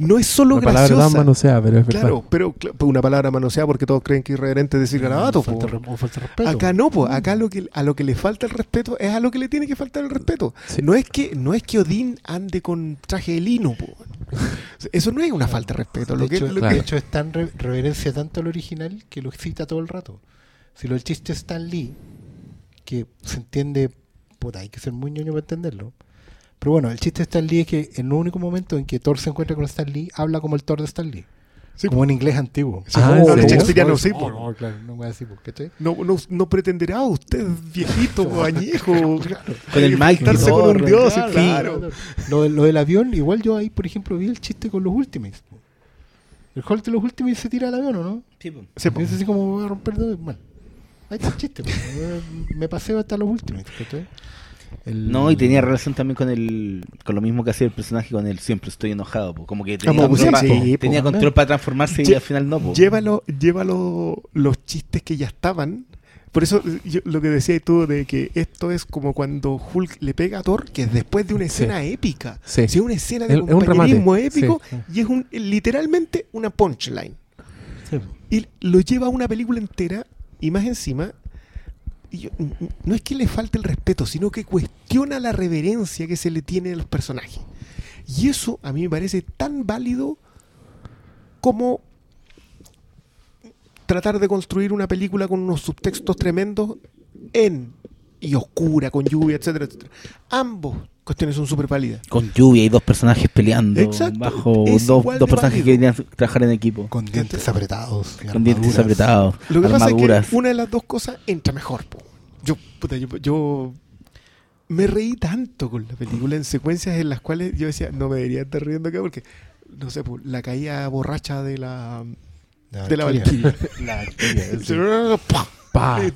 No es solo palabra tan graciosa. manoseada, pero es verdad. Claro, pero pues una palabra manoseada porque todos creen que irreverente es decir garabato. falta, po. falta respeto. Acá no, pues acá lo que, a lo que le falta el respeto es a lo que le tiene que faltar el respeto. Sí. No es que no es que Odín ande con traje de lino, po. Eso no es una falta de respeto. Lo que, hecho, lo de que- hecho, es tan re- reverencia tanto al original que lo cita todo el rato. Si lo el chiste es Stan Lee, que se entiende, puta, hay que ser muy ñoño para entenderlo. Pero bueno, el chiste de Stan Lee es que en el único momento en que Thor se encuentra con Stan Lee, habla como el Thor de Stan Lee. Sí, como en inglés antiguo. Sí, Ah, no, claro, no voy a decir, ¿cachai? No, no, no pretenderá usted, viejito, añejo, Con el mic y enfrentarse con un dios, Claro. Lo, lo del avión, igual yo ahí, por ejemplo, vi el chiste con los Ultimates. El Hulk de los Ultimates se tira al avión, ¿o no? Sí, po. Sí, po. Y es así como voy a romper dos. Bueno, ahí está el chiste. po. Me paseo hasta los Ultimates. ¿cachai? El- No, y tenía relación también con el con lo mismo que hacía el personaje con el siempre estoy enojado, po. como que tenía, control, pa- sí, po, tenía también. control para transformarse y al final no. po. Llévalo, llévalo los chistes que ya estaban. Por eso yo- lo que decías tú de que esto es como cuando Hulk le pega a Thor, que es después de una Sí. escena épica. Sí. Sí, una escena de Es- es un compañerismo épico sí. y es un literalmente una punchline. Y lo lleva a una película entera y más encima. No es que le falte el respeto, sino que cuestiona la reverencia que se le tiene a los personajes. Y eso a mí me parece tan válido como tratar de construir una película con unos subtextos tremendos en y oscura, con lluvia, etcétera, etcétera. Ambos cuestiones son súper válidas. Con lluvia y dos personajes peleando Exacto, bajo dos, dos personajes válido. que querían trabajar en equipo. Con dientes apretados. Con dientes apretados, Lo que armaduras. pasa es que una de las dos cosas entra mejor. po. Yo, puta, yo, yo me reí tanto con la película en secuencias en las cuales yo decía, no me debería estar riendo acá porque, no sé, po, la caída borracha de la, de la Valkyria. La Valkyria.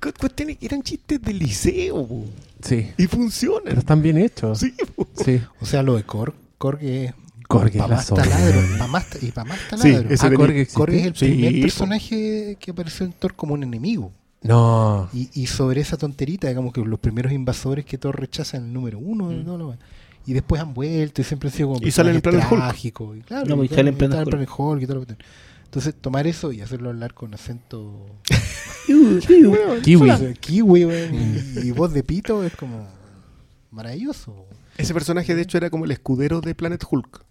Cu- Cuestiones que eran chistes de liceo po, Sí. y Pero funcionan. están bien hechos. Sí. Sí. O sea, lo de Korg. Korg es. Korg es pa' la más taladro, pa' más ta- y para más Sí, taladro. ese Ah, es el Sí, primer po. personaje que apareció en Thor como un enemigo. No. Y, y sobre esa tonterita, digamos que los primeros invasores que Thor rechaza en el número uno. Mm. no, no, y después han vuelto y siempre han sido como Y salen en personajes Planet Hulk. trágicos, y claro, No, y y salen en Hulk. Planet Hulk y todo lo que Entonces, tomar eso y hacerlo hablar con acento Kiwi. kiwi y, y voz de pito es como maravilloso. Ese personaje, de hecho, era como el escudero de Planet Hulk.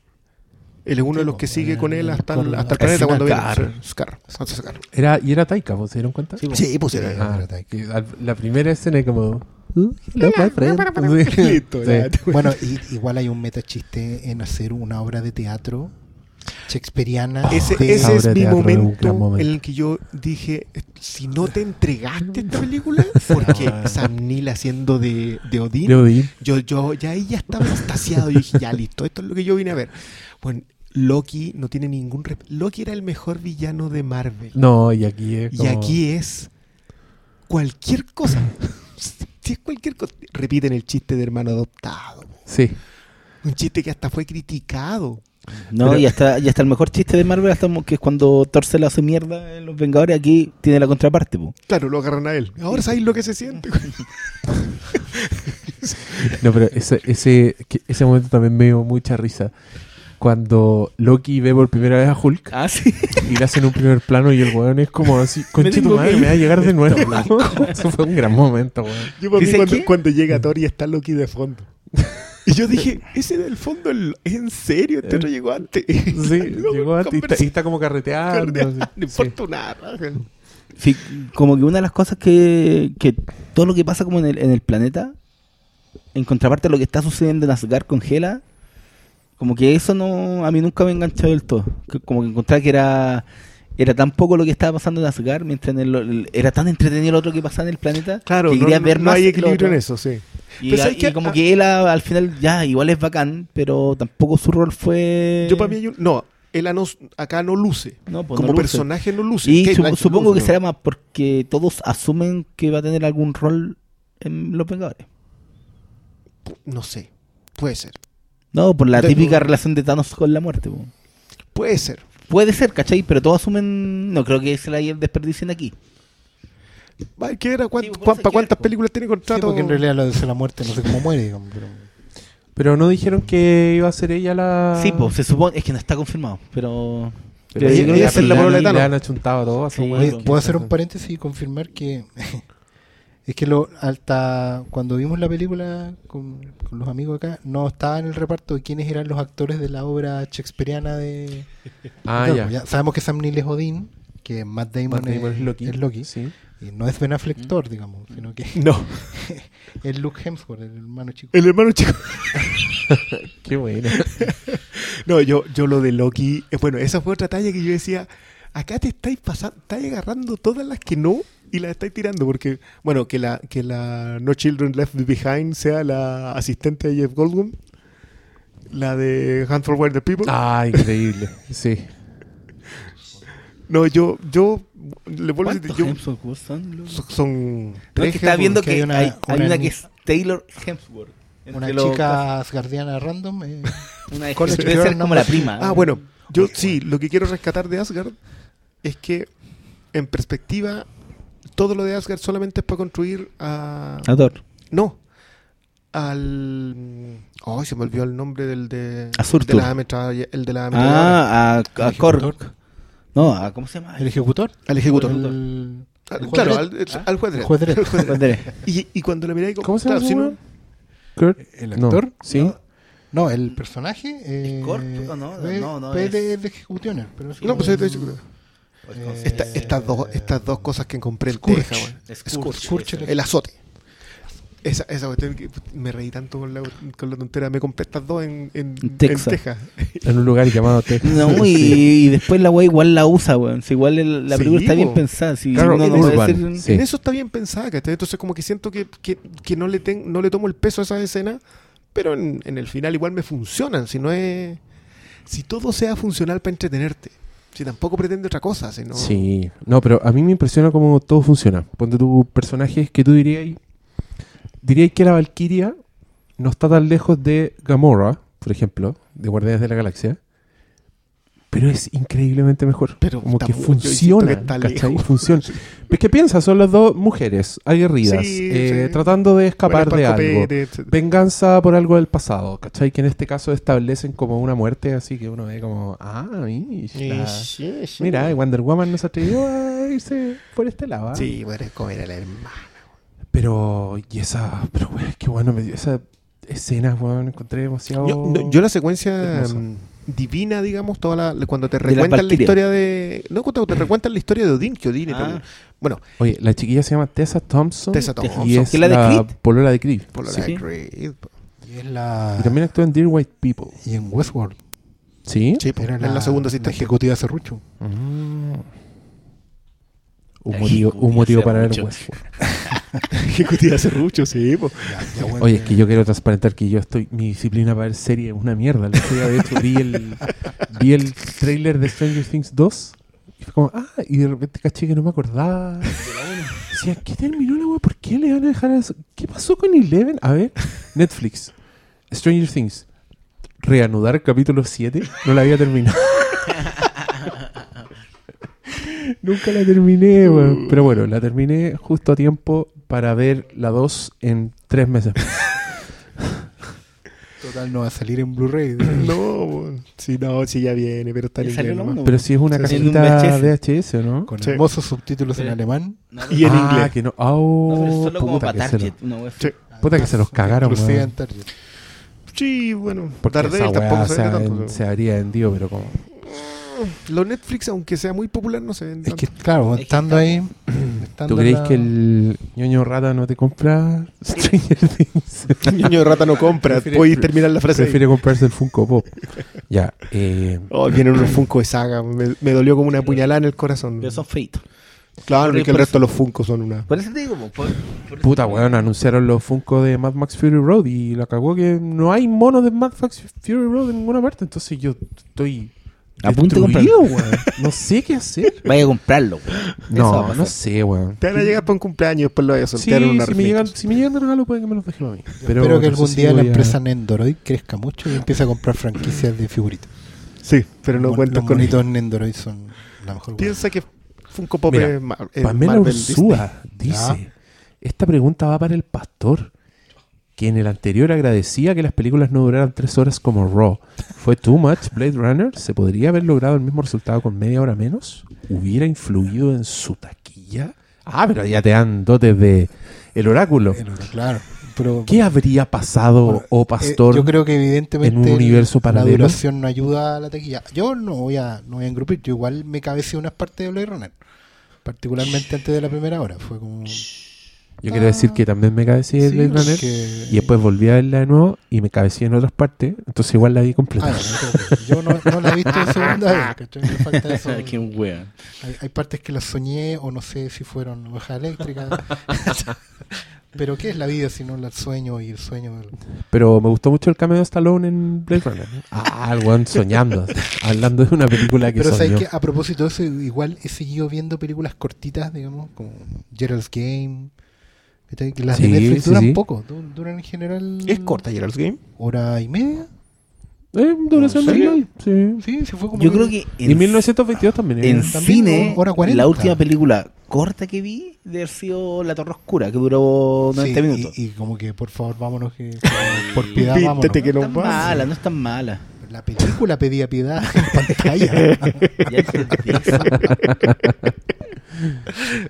Él es uno de los que sigue con él hasta el, hasta el planeta cuando viene. Scar. Scar. Era, y era Taika, ¿vos se dieron cuenta? Sí. Sí, pues era, Ah, era Taika. que al- la primera escena es como. "Uh, hello, my friend". Sí. Listo, Sí. ya. Bueno, y- igual hay un metachiste en hacer una obra de teatro shakespeariana. Ese, de- ese Obra es mi momento, en el que yo dije, si no te entregaste esta película, porque Sam Neill haciendo de, de Odín, De Odín. yo, yo ya ahí ya estaba extasiado. Yo dije, ya listo, esto es lo que yo vine a ver. Bueno, Loki no tiene ningún... rep- Loki era el mejor villano de Marvel. No, y aquí es. Y aquí es cualquier cosa. Si es cualquier cosa. Repiten el chiste de hermano adoptado. Sí. Un chiste que hasta fue criticado. No, Pero- y hasta, y hasta el mejor chiste de Marvel, hasta que es cuando Thor se la hace mierda en Los Vengadores, aquí tiene la contraparte. po. Claro, lo agarran a él. Ahora sabéis lo que se siente. No, pero ese, ese, que- ese momento también me dio mucha risa. Cuando Loki ve por primera vez a Hulk Ah, sí. y le hacen un primer plano y el weón es como así, conche tu tengo madre, que me va a ir". llegar de nuevo. Eso fue un gran momento, weón. Yo para mí ¿Dice cuando, cuando llega Thor y está Loki de fondo. Y yo dije, ese del fondo, el- ¿en serio? Este no llegó antes. Sí, llegó antes y está, y está como carreteando. conversa- No Sí. importa raja. Sí, como que una de las cosas que, que todo lo que pasa como en el, en el planeta, en contraparte a lo que está sucediendo en Asgard con Hela, como que eso no a mí nunca me enganchó del todo. Como que encontraba que era era tan poco lo que estaba pasando en Asgard, mientras en el- el- era tan entretenido lo otro que pasaba en el planeta, Claro, que no, quería no- ver no más hay lo equilibrio en eso, sí. Y, como Ah. que él a- al final ya igual es bacán, pero tampoco su rol fue Yo para mí. No, él a no- acá no luce. No, pues Como no luce. personaje no luce. Y Blanchett supongo luce, que será más porque todos asumen que va a tener algún rol en Los Vengadores. No sé. Puede ser. No, por la típica relación de Thanos con la muerte. po. Puede ser. Puede ser, ¿cachai? Pero todos asumen. No creo que se la desperdicien aquí. ¿Cuán- Sí, pues, cuán- ¿Para cuántas películas tiene Sí, contrato? porque en realidad lo de la muerte no sé cómo muere, digamos, pero- Pero no dijeron que iba a ser ella la. Sí, pues se supone. Es que no está confirmado, pero. Pero yo creo que sí, la le, han- Thanos. le han achuntado su Sí. Oye, ¿puedo hacer un paréntesis y confirmar que es que lo hasta cuando vimos la película con, con los amigos acá no estaba en el reparto de quiénes eran los actores de la obra shakespeariana de Ah, Claro, ya. ya Sabemos que Sam Neill es Odín, que Matt Damon, Matt Damon es, es Loki. es Loki, Sí. Y no es Ben Affleck Thor, digamos, sino que No. es Luke Hemsworth, el hermano chico. El hermano chico. Qué bueno. No, yo, yo lo de Loki, eh, bueno, esa fue otra talla que yo decía, acá te estáis pasando, estáis agarrando todas las que no y las estáis tirando, porque, bueno, que la, que la No Children Left Behind sea la asistente de Jeff Goldblum, la de Hunt for Wild People. Ah, increíble. Sí. No, yo, yo, le vuelvo a decir, ¿Cuántos yo, Hemsworth son? son- son No, que Hemsworth. viendo que hay una- hay, hay una una, ni- que es Taylor Hemsworth. Una chica asgardiana random. eh, Una de College debe ser como la prima. Ah, bueno, yo sí, lo que quiero rescatar de Asgard es que, en perspectiva, todo lo de Asgard solamente es para construir a... Ador. No. Al. Ay, se me olvidó el nombre del de. A Surtur. de la ametralla- el de la. Ah, a, a. Korg. No, a, ¿cómo se llama? ¿El ejecutor? al ejecutor. El, Al- el claro, juez al, Dredd. al juez El Dredd. juez. El juez. Bandera. Y, y cuando le miráis. ¿Cómo se llama claro, no-? Kurt. ¿El No, actor? Sí. No, el personaje. Eh, Corp? No, no, no, no, es es- de, de Executioner, pero es No, pues es de el- hecho, eh, esta- estas, dos, estas dos cosas que compré en Scourge. Scourge. Scourge, El azote. Esa, esa cuestión que me reí tanto con la, con la tontera. Me compré estas dos en, en, en Texas. En un lugar llamado Texas. No, y, Sí. y después la wea igual la usa, weón. Si igual el- la Sí, película está bien pensada. Si Claro, no decir- sí. En eso está bien pensada, ¿cachai? Entonces como que siento que, que, que no, le ten- no le tomo el peso a esa escena, pero en, en el final igual me funcionan. Si no es... Si todo sea funcional para entretenerte. Si tampoco pretende otra cosa. Si no... Sí, no, pero a mí me impresiona cómo todo funciona. Ponte tu personajes que tú dirías, dirías que la Valkyria no está tan lejos de Gamora, por ejemplo, de Guardianes de la Galaxia, pero es increíblemente mejor. Pero como que funciona, que ¿cachai? Funciona. Es que piensa, son las dos mujeres aguerridas, Sí, eh, sí. tratando de escapar de algo. Venganza por algo del pasado, ¿cachai? Que en este caso establecen como una muerte, así que uno ve como, ah, Sí. Mira, Wonder Woman no se atrevió a irse por este lado. ¿ah? Sí, bueno, es comer a la hermana. Pero, y esa, pero güey, qué bueno, me dio esa escena, weón, encontré demasiado. Yo, no, yo la secuencia hermosa. mm, divina, digamos, toda la, cuando te recuentan la historia de... No, cuando te recuentan la historia de Odín, que Odín y Ah. Bueno, Oye, la chiquilla se llama Tessa Thompson. Tessa Thompson. Y es ¿Que es la de la Creed? polola de Creed. la Sí, de sí. Creed. Y es la. Y también actúa en Dear White People. Y en Westworld. ¿Sí? Sí, Era en la, segunda la asistente. ejecutiva Serrucho. Mm. Un La motivo, un motivo para ver. Westworld. Ejecutiva Serrucho, sí, pues. Ya, Oye, es que yo quiero transparentar que yo estoy. Mi disciplina para ver serie es una mierda. El otro día, de hecho, vi el, vi el trailer de Stranger Things 2. Y fue como, ah, y de repente caché que no me acordaba. Decía, ¿qué terminó la wea? ¿Por qué le van a dejar eso? ¿Qué pasó con Eleven? A ver, Netflix, Stranger Things, reanudar capítulo 7. No la había terminado. Nunca la terminé, weón. Pero bueno, la terminé justo a tiempo para ver la 2 en 3 meses. Total, no va a salir en Blu-ray. No, pues, sí, no, sí ya viene, pero está en inglés nomás. Pero si es una Sí, en un cajita VHS. VHS, ¿o no? Con Sí. hermosos subtítulos en Pero- alemán. No, Y en ah, inglés. que no. No, pero Oh, solo como puta, para que se, Target. lo-. Sí. puta que se los cagaron, en Target. Sí, bueno. Daredevil weá tampoco se, se habría vendido, pero como. Los Netflix, aunque sea muy popular, no se venden Es que, tanto. claro, Es que estando está- ahí. estando ¿Tú creéis la- que el ñoño rata no te compra Stranger Things? El niño de rata no compra. Puedes terminar la frase. ahí. Prefiere comprarse el Funko Pop. Ya, eh, Oh, vienen unos Funko de saga. Me, me dolió como una puñalada en el corazón. Pero son feitos. Claro, Por- y que el resto de los Funko son una. Por eso te digo, po, por, puta weón, anunciaron los Funko de Mad Max Fury Road y la cagó que no hay monos de Mad Max Fury Road en ninguna parte. Entonces yo estoy. A punto de weón. No sé qué hacer. Vaya a comprarlo, weón. Eso va a No, no sé, weón. Te van a llegar para un cumpleaños y después lo vayas a Sí, soltear en una si me, llegan, si me llegan de regalo, pueden que me los dejen a mí. Pero Espero que algún día la voy a- empresa Nendoroid crezca mucho y empiece a comprar franquicias de figuritas. Sí, pero no Los cuentas los con monitos Nendoroid son la mejor. Piensa que Funko Pop Mira, es Pamela Marvel Ursúa dice: Esta pregunta va para el pastor, que en el anterior agradecía que las películas no duraran tres horas como Raw. ¿Fue too much Blade Runner? ¿Se podría haber logrado el mismo resultado con media hora menos? ¿Hubiera influido en su taquilla? Ah, pero ya te dan dotes de el oráculo. Claro. Pero, ¿Qué habría pasado, Bueno, oh eh, pastor? yo creo que evidentemente en un universo la duración no ayuda a la taquilla. Yo no voy a no voy a engrupir, yo igual me cabeceé unas partes de Blade Runner, particularmente antes de la primera hora. Fue como Yo quiero decir que también me cabeceé Sí, Blade Runner porque- y después volví a verla de nuevo y me cabeceé en otras partes, entonces igual la vi completa. Ah, no, yo no, no la he visto de segunda vez, ¿cachai? Me falta eso. Qué wea. Hay, hay partes que las soñé o no sé si fueron ovejas eléctricas. Pero ¿qué es la vida si no el sueño y el sueño? del- Pero me gustó mucho el cameo de Stallone en Blade Runner. Ah, el weón soñando, hablando de una película que Pero soñó. sabes que a propósito de eso, igual he seguido viendo películas cortitas, digamos, como Gerald's Game. Las Sí, de Netflix sí, duran sí. poco, du- duran en general. ¿Es corta Gerald's Game? Hora y media. Eh, duración ¿En serio? normal, sí. Sí, se fue como. Yo creo que Y 1922 también. eh. en También, cine, hora 40. la última película corta que vi debe haber sido La Torre Oscura, que duró 90 Sí, minutos. Y, y como que por favor, vámonos, que, por piedad, vámonos. Que no es tan mala, no es tan mala. La película pedía piedad en pantalla. Ya entendí eso.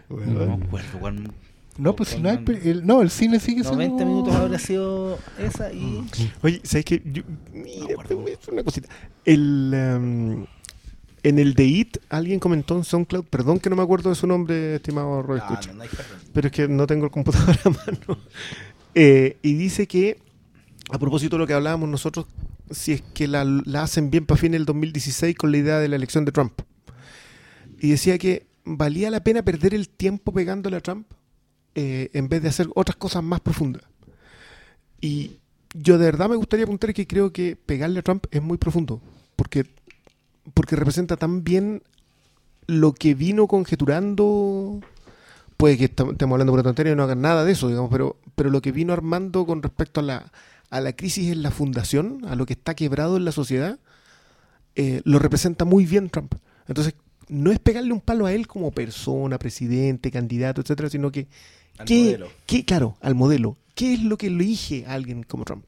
No me acuerdo cuál- no, pues si no hay. El, no, el cine sigue siendo. 90 minutos habrá sido esa y... Oye, ¿sabes qué? Yo- mira, es una cosita. El, em, en el de IT, alguien comentó en SoundCloud, perdón que no me acuerdo de su nombre, estimado Roy No, Escucha, no, no pero es que no tengo el computador a mano. Eh, y dice que, a propósito de lo que hablábamos nosotros, si es que la, la hacen bien para fin del 2016 con la idea de la elección de Trump. Y decía que valía la pena perder el tiempo pegándole a Trump eh, en vez de hacer otras cosas más profundas. Y yo de verdad me gustaría apuntar que creo que pegarle a Trump es muy profundo, porque, porque representa tan bien lo que vino conjeturando. Puede que estam- estemos hablando por una tontería y no hagan nada de eso, digamos, pero, pero lo que vino armando con respecto a la, a la crisis en la fundación, a lo que está quebrado en la sociedad, eh, lo representa muy bien Trump. Entonces, no es pegarle un palo a él como persona, presidente, candidato, etcétera, sino que Al ¿qué, modelo. qué- claro, al modelo. ¿Qué es lo que elige a alguien como Trump?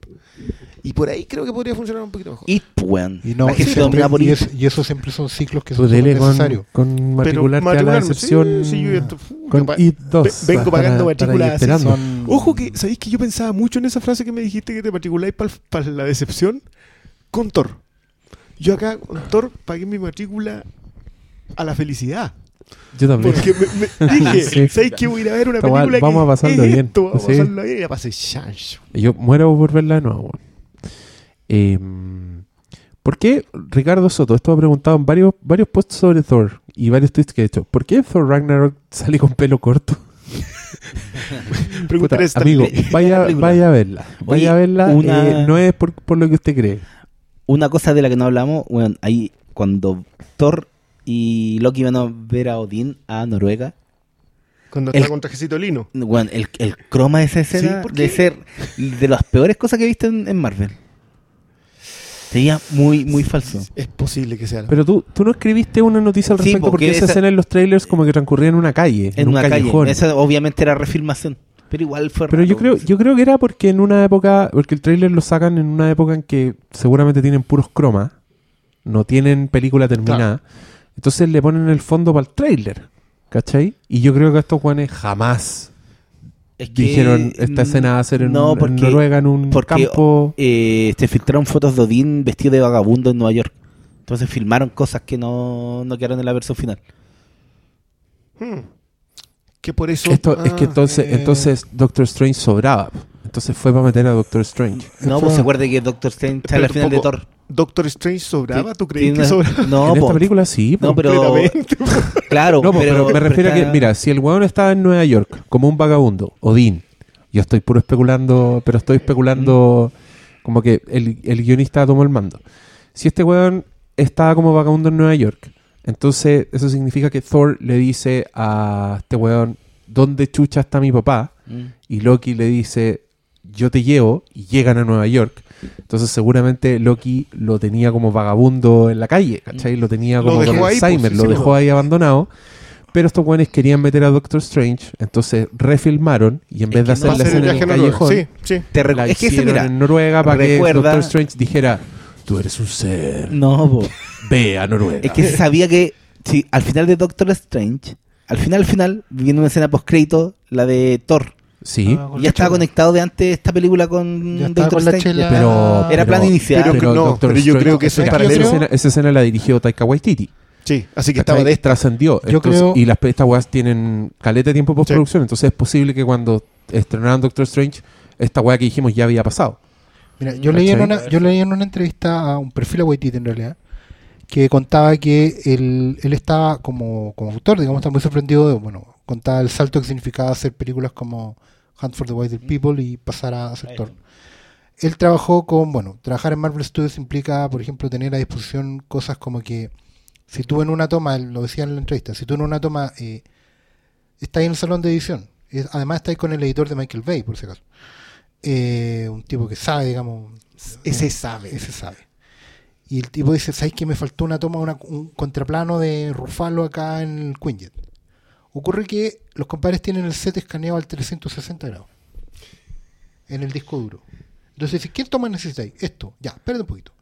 Y por ahí creo que podría funcionar un poquito mejor. It, pues, weón. Y, no, siempre- por y, es- y eso siempre son ciclos que son con, necesarios. con matricularte a la excepción sí, sí, yo esto- con pa- IT 2. ve- vengo para- pagando matrícula. Son- Ojo que, ¿sabéis que yo pensaba mucho en esa frase que me dijiste que te matriculáis para la decepción? Con Thor. Yo acá con Thor pagué mi matrícula a la felicidad. Yo también. Porque me, me dije, Sí. ¿sabéis que voy a ir a ver una película vamos que a pasarlo es bien. esto? Vamos Sí. a pasarlo bien y ya pasé chancho. Yo muero por verla de nuevo. weón. Eh, ¿Por qué Ricardo Soto? Esto ha preguntado en varios, varios posts sobre Thor y varios tweets que he hecho. ¿Por qué Thor Ragnarok sale con pelo corto? Puta, amigo, vaya, la vaya a verla. Vaya a verla. una- eh, no es por, por lo que usted cree. Una cosa de la que no hablamos, weón, ahí cuando Thor y Loki van a ver a Odín a Noruega, Cuando está El- con trajecito lino. weón, el, el croma de esa escena ¿por de ser de las peores cosas que he visto en, en Marvel. Sería muy, muy falso. Es posible que sea. Pero tú, tú no escribiste una noticia al Sí, respecto porque porque esa esa- escena en los trailers como que transcurría en una calle, en, En un una calle. callejón. Esa obviamente era refilmación. Pero igual fue Pero yo creo, yo creo que era porque en una época, porque el trailer lo sacan en una época en que seguramente tienen puros cromas, no tienen película terminada, entonces le ponen el fondo para el trailer, ¿cachai? Y yo creo que estos guanes jamás Es que, dijeron esta escena va a ser en, no, en porque, Noruega, en un porque, campo. eh, se filtraron fotos de Odín vestido de vagabundo en Nueva York. Entonces filmaron cosas que no, no quedaron en la versión final. Hmm. Que por eso. Esto, es que Ah, entonces, eh. entonces Doctor Strange sobraba. Entonces fue para meter a Doctor Strange. No, pues se acuerde que Doctor Strange sale al final de. Thor. ¿Doctor Strange sobraba? ¿Tú crees que sobraba? No, en po. esta película sí. No, pero. Claro, No, po, pero, me refiero a que, mira, si el weón estaba en Nueva York como un vagabundo, Odín, yo estoy puro especulando, pero estoy especulando como que el, el guionista tomó el mando. Si este weón estaba como vagabundo en Nueva York, entonces eso significa que Thor le dice a este weón, ¿dónde chucha está mi papá? Mm. Y Loki le dice, yo te llevo, y llegan a Nueva York. Entonces seguramente Loki lo tenía como vagabundo en la calle, ¿cachai? Lo tenía Lo como dejó con ahí, pues, Alzheimer, sí, lo dejó pues. ahí abandonado. Pero estos güeyes querían meter a Doctor Strange, entonces refilmaron y en vez de no hacer la escena en el callejón, Sí, sí. Te la es que ese, hicieron mira, en Noruega para que Doctor Strange dijera, tú eres un ser, No, po. ve a Noruega. es que se sabía que si al final de Doctor Strange, al final, al final, viene una escena post crédito, la de Thor. Sí, Ah, ya estaba chela. conectado de antes esta película con Ya Doctor con la chela. pero... Era pero- plan inicial. Pero no, pero yo Strange- creo que eso es paralelo. Esa escena, esa escena la dirigió Taika Waititi. Sí, así que estaba de trascendió. Yo Entonces- creo- Y las estas weas tienen caleta de tiempo de postproducción, entonces es posible que cuando estrenaron Doctor Strange, esta weá que dijimos ya había pasado. Mira, yo leí, en una, yo leí en una entrevista a un perfil a Waititi en realidad, que contaba que él, él estaba como, como autor, digamos, estaba muy sorprendido de, bueno, contaba el salto que significaba hacer películas como Hunt for the Wilder People y pasar a hacer Thor. Él trabajó con, bueno, trabajar en Marvel Studios implica, por ejemplo, tener a disposición cosas como que si tú en una toma, él lo decía en la entrevista, si tú en una toma eh, estás en el salón de edición, es- además estáis con el editor de Michael Bay, por si acaso, eh, un tipo que sabe, digamos, Ese sabe. ese sabe. Y el tipo dice, ¿sabes que me faltó una toma, una- un contraplano de Rufalo acá en el Quinjet? Ocurre que los compadres tienen el set escaneado al 360 grados en el disco duro. Entonces, ¿qué toma necesitáis? Esto, ya, espérate un poquito.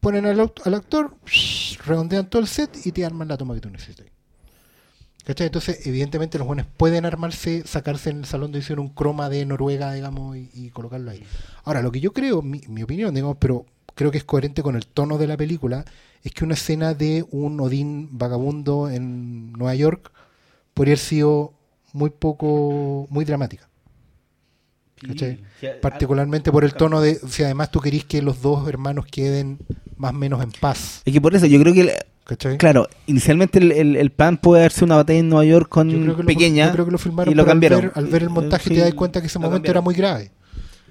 Ponen al, al actor, redondean todo el set y te arman la toma que tú necesitas. ¿Cachai? Entonces, evidentemente, los buenos pueden armarse, sacarse en el salón de edición un croma de Noruega, digamos, y, y colocarlo ahí. Ahora, lo que yo creo, mi, mi opinión, digamos, pero creo que es coherente con el tono de la película, es que una escena de un Odín vagabundo en Nueva York podría haber sido muy poco, muy dramática. ¿Cachai? Particularmente por el tono de, si además tú querís que los dos hermanos queden más o menos en paz. Es que por eso yo creo que, el- ¿Cachai? claro, inicialmente el, el, el plan puede haberse una batalla en Nueva York con Yo creo que lo- pequeña yo creo que lo filmaron y lo al cambiaron. ver- Al ver, el montaje Sí, te das cuenta que ese momento era muy grave.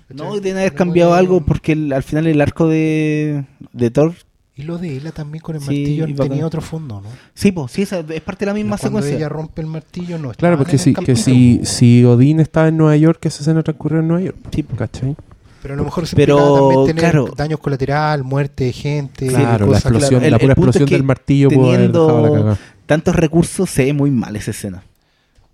No, y deben haber cambiado algo porque el- al final el arco de, de Thor. Y lo de ella también con el Sí, martillo tenía otro fondo, ¿no? Sí, pues, sí, esa es parte de la misma Cuando secuencia. ella rompe el martillo, no Claro, porque en si, el que si, si Odín estaba en Nueva York, esa escena transcurrió en Nueva York. Sí, po. ¿Cachai? Pero a lo mejor se Pero, también tener claro. daños colateral, muerte de gente, claro, la cosas que- explosión, claro. El- la pura el punto es explosión que del martillo pudo haber dejado la teniendo-. Tantos recursos se ve muy mal esa escena.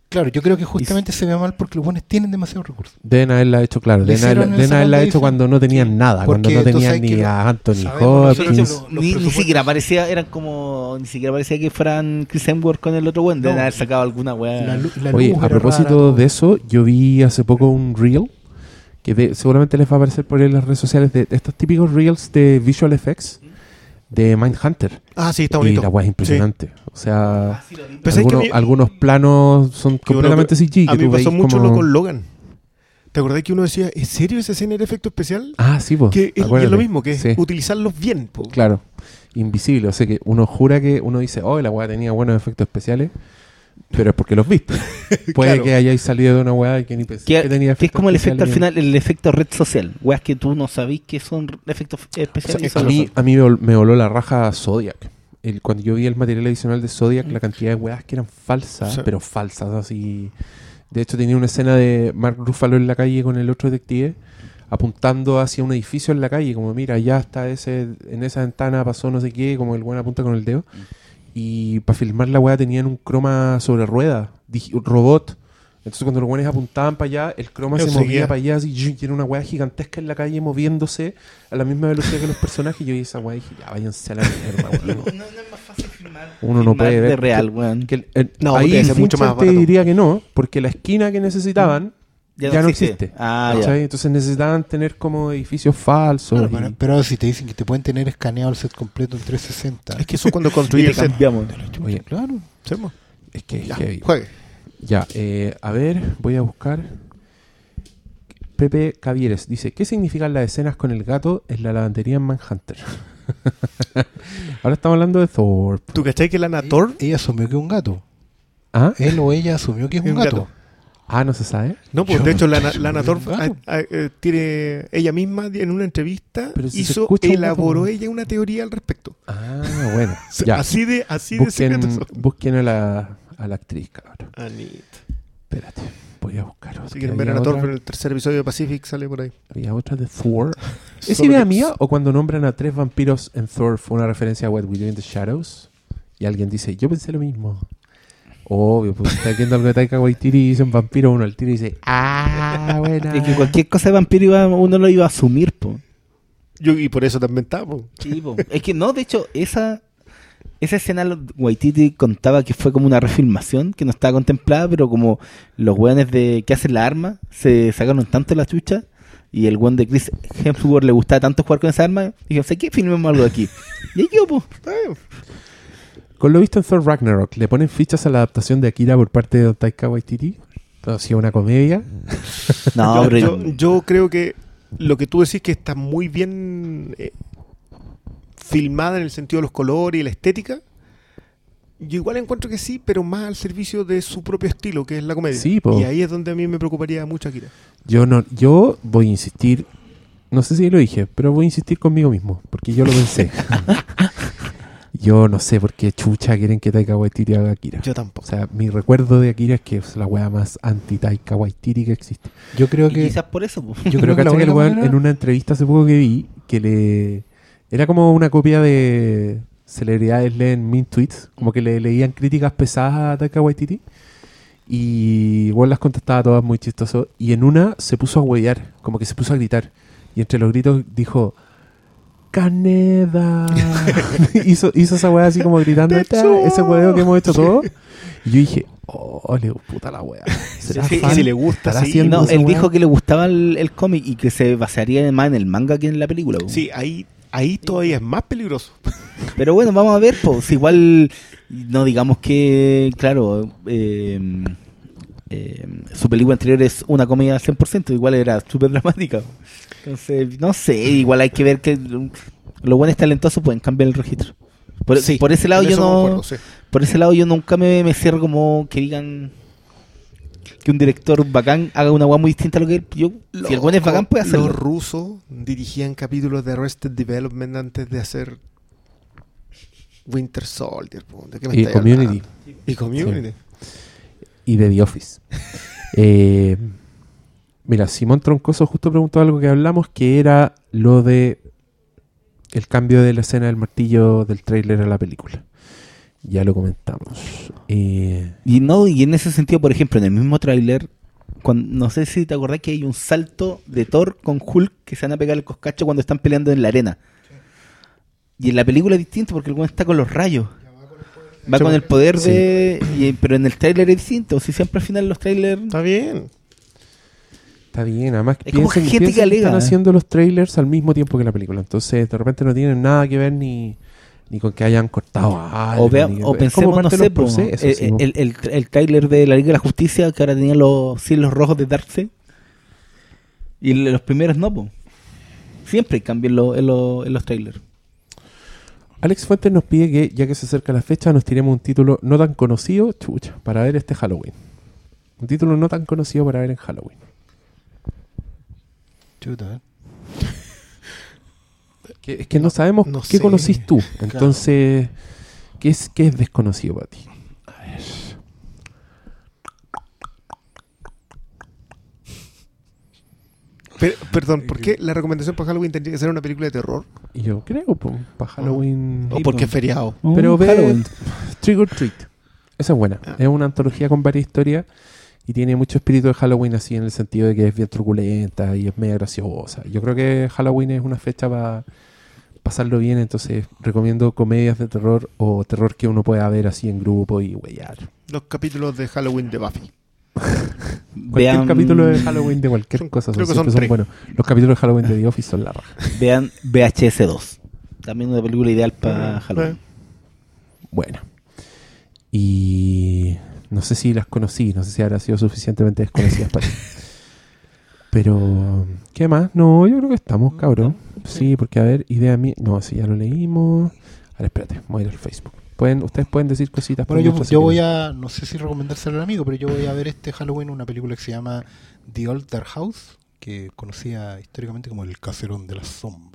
Claro, yo creo que justamente se ve mal porque los buenos tienen demasiados recursos. Deben haberla hecho, claro. Deben haberla, deben haberla hecho cuando no tenían nada, cuando no tenían ni a Anthony Hopkins. Ni, ni siquiera parecía, eran como, ni siquiera parecía que fueran Chris Hemsworth con el otro buen, deben No. haber sacado alguna weá. Oye, a propósito rara, de eso, yo vi hace poco un reel que de- seguramente les va a aparecer por ahí en las redes sociales de, de estos típicos reels de visual effects de Mindhunter. Ah, sí, está Y bonito. la weá es impresionante. O sea, ¿sabes qué? algunos, A mí- algunos planos son completamente CG. A que mí tú me pasó mucho como- lo con Logan. ¿Te acordás que uno decía, ¿en serio esa escena era efecto especial? Ah, sí, pues. que es, y es lo mismo, que es Sí. utilizarlos bien. po. Claro, invisible. O sea que uno jura que uno dice, oh, la weá tenía buenos efectos especiales, pero es porque los viste. Puede Claro. que hayáis salido de una weá y que ni pensé Que, que tenía que es como el efecto al final, el efecto red social. Weas que tú no sabís que son efectos O sea, especiales. a mí, a mí me, vol- me voló la raja Zodiac. El, cuando yo vi el material adicional de Zodiac, la cantidad de weas que eran falsas, Sí. pero falsas, así. De hecho, tenía una escena de Mark Ruffalo en la calle con el otro detective, apuntando hacia un edificio en la calle, como mira, ya está ese, en esa ventana pasó no sé qué, como el buen apunta con el dedo. Y para filmar la wea tenían un croma sobre ruedas, digi- robot. Entonces cuando los buenos apuntaban para allá, el croma Yo se seguía. movía para allá así, y era una weá gigantesca en la calle moviéndose a la misma velocidad que los personajes. Y yo vi esa weá y dije, ya váyanse a la mierda, weón. No, no es más fácil filmar. Uno no filmar puede ver de real, que- weón. Que el- el- No, ahí mucho más te diría que no, porque la esquina que necesitaban ya, no existe. Ah, ¿cachai? ya. Entonces necesitaban tener como edificios falsos. Claro, y- pero, pero si te dicen que te pueden tener escaneado el set completo en 360. Es que eso cuando construí el set. cambiamos. Oye, claro. Es que es Ya, heavy. juegue. Ya, eh, a ver, voy a buscar. Pepe Cavieres dice: ¿Qué significan las escenas con el gato en la lavandería en Manhunter? Ahora estamos hablando de Thor. ¿Tú cachai que la Nator Ella, ella asumió que es un gato. ¿Ah? Él o ella asumió que es un, gato. Ah, no se sabe. No, pues Yo de hecho la, no la Nator un gato. ah, ah, eh, tiene ella misma en una entrevista si hizo un elaboró ¿no? ella una teoría al respecto. Ah, bueno. ya. Así de así de Busquen, secretos. busquen a la, a la actriz, cabrón. Anit. Espérate, voy a buscar otra. Si quieren ver a Nator otra- en el tercer episodio de Pacific sale por ahí. Había otra de Thor. ¿Es idea mía o cuando nombran a tres vampiros en Thor fue una referencia a What We Do in the Shadows? Y alguien dice, yo pensé lo mismo. Obvio, pues está viendo algo de Taika Waititi y dicen vampiro, uno al tiro y dice, ah, buena. Es que cualquier cosa de vampiro iba- uno lo iba a asumir, po. Yo, y por eso también está, po. Sí, po. Es que no, de hecho, esa esa escena Waititi contaba que fue como una refilmación que no estaba contemplada, pero como los weones de que hacen la arma se sacaron tanto la chucha y el weón de Chris Hemsworth le gustaba tanto jugar con esa arma, dijeron, sé que filmemos algo aquí. Y ahí quedó, po. Con lo visto en Thor Ragnarok, ¿le ponen fichas a la adaptación de Akira por parte de Taika Waititi? Pero si es una comedia, No, yo, yo- yo creo que lo que tú decís que está muy bien eh, filmada en el sentido de los colores y la estética. Yo igual encuentro que sí, pero más al servicio de su propio estilo, que es la comedia. Sí, po. y ahí es donde a mí me preocuparía mucho Akira. yo no, yo voy a insistir, no sé si lo dije, pero voy a insistir conmigo mismo, porque yo lo pensé. yo no sé por qué chucha quieren que Taika Waititi haga Akira. Yo O tampoco. sea, mi recuerdo de Akira es que es la wea más anti-Taika Waititi que existe. Yo creo y que. quizás por eso. Yo creo que que el weón en una entrevista hace poco que vi, que le... Era como una copia de celebridades leen min tweets, como que le leían críticas pesadas a Taika Waititi. Y igual las contestaba todas muy chistoso. Y en una se puso a huellar, como que se puso a gritar. Y entre los gritos dijo... ¡Caneda! hizo, hizo esa weá así como gritando "Esta- ese huevo que hemos hecho todos. Y yo dije, oh, le puta la weá. ¿Será Sí, fan? si le gusta, ¿Estará sí. haciendo No, él weá? dijo que le gustaba el, el cómic y que se basaría más en el manga que en la película. Sí, ahí, ahí todavía es más peligroso. Pero bueno, vamos a ver, pues igual no digamos que, claro, eh, eh, su película anterior es una comedia al 100%, igual era súper dramática. Entonces, no sé, igual hay que ver que los buenos talentosos pueden cambiar el registro. Por, Sí, por ese lado yo no sí. por ese lado yo nunca me, me cierro como que digan que un director bacán haga una guay muy distinta a lo que él. Yo, si el buen es bacán puede hacerlo. Los rusos dirigían capítulos de Arrested Development antes de hacer Winter Soldier. po. ¿De qué me Y Community. Y Community. y de The Office. Eh, mira, Simón Troncoso justo preguntó algo que hablamos, que era lo de el cambio de la escena del martillo del tráiler a la película. Ya lo comentamos. Eh, Y no, y en ese sentido, por ejemplo, en el mismo tráiler, no sé si te acordás que hay un salto de Thor con Hulk que se van a pegar el coscacho cuando están peleando en la arena. Y en la película es distinto porque el está con los rayos. Va con el poder de... y- pero en el tráiler es distinto. Si siempre al final los trailers... Está bien. Está bien, además Es como piensen, gente que alega. están haciendo los trailers al mismo tiempo que la película. Entonces, de repente no tienen nada que ver ni, ni con que hayan cortado algo. O, vea- ni- o como pensemos, no sé, los po, procesos, el, el, el, el tráiler de la Liga de la Justicia que ahora tenía los cielos rojos de Darkseid. Y los primeros no, po. Siempre cambian lo- en, lo- en los trailers. Alex Fuentes nos pide que, ya que se acerca la fecha, nos tiremos un título no tan conocido, chucha, para ver este Halloween. Un título no tan conocido para ver en Halloween. Chuta. Que- es que no, sabemos no qué sé. conocís tú. Entonces, ¿qué, es, ¿qué es desconocido para ti? A ver. Pero- perdón, ¿por qué la recomendación para Halloween tendría que ser una película de terror? Yo creo, para Halloween. ¿O porque es feriado? Pero Un ve Halloween. Trick or Treat. Esa es buena. Ah. Es una antología con varias historias y tiene mucho espíritu de Halloween así en el sentido de que es bien truculenta y es media graciosa. Yo creo que Halloween es una fecha para pasarlo bien, entonces recomiendo comedias de terror o terror que uno pueda ver así en grupo y huellar. Los capítulos de Halloween de Buffy. Cualquier Vean, capítulo de Halloween de cualquier Son- cosa son, creo que siempre son son. Los capítulos de Halloween de The Office son la raja. Vean VHS 2. También una película ideal para Halloween. Bueno. Y no sé si las conocí, no sé si habrá sido suficientemente desconocidas para ti. Pero, ¿qué más? No, yo creo que estamos, cabrón. Sí, porque a ver, idea mía. No, sí, ya lo leímos. A ver, espérate, voy a ir al Facebook. Pueden, ustedes pueden decir cositas. Bueno, yo, voy a, no sé si recomendárselo al amigo, pero yo voy a ver este Halloween una película que se llama The Altar House, que conocía históricamente como El Caserón de las Sombras.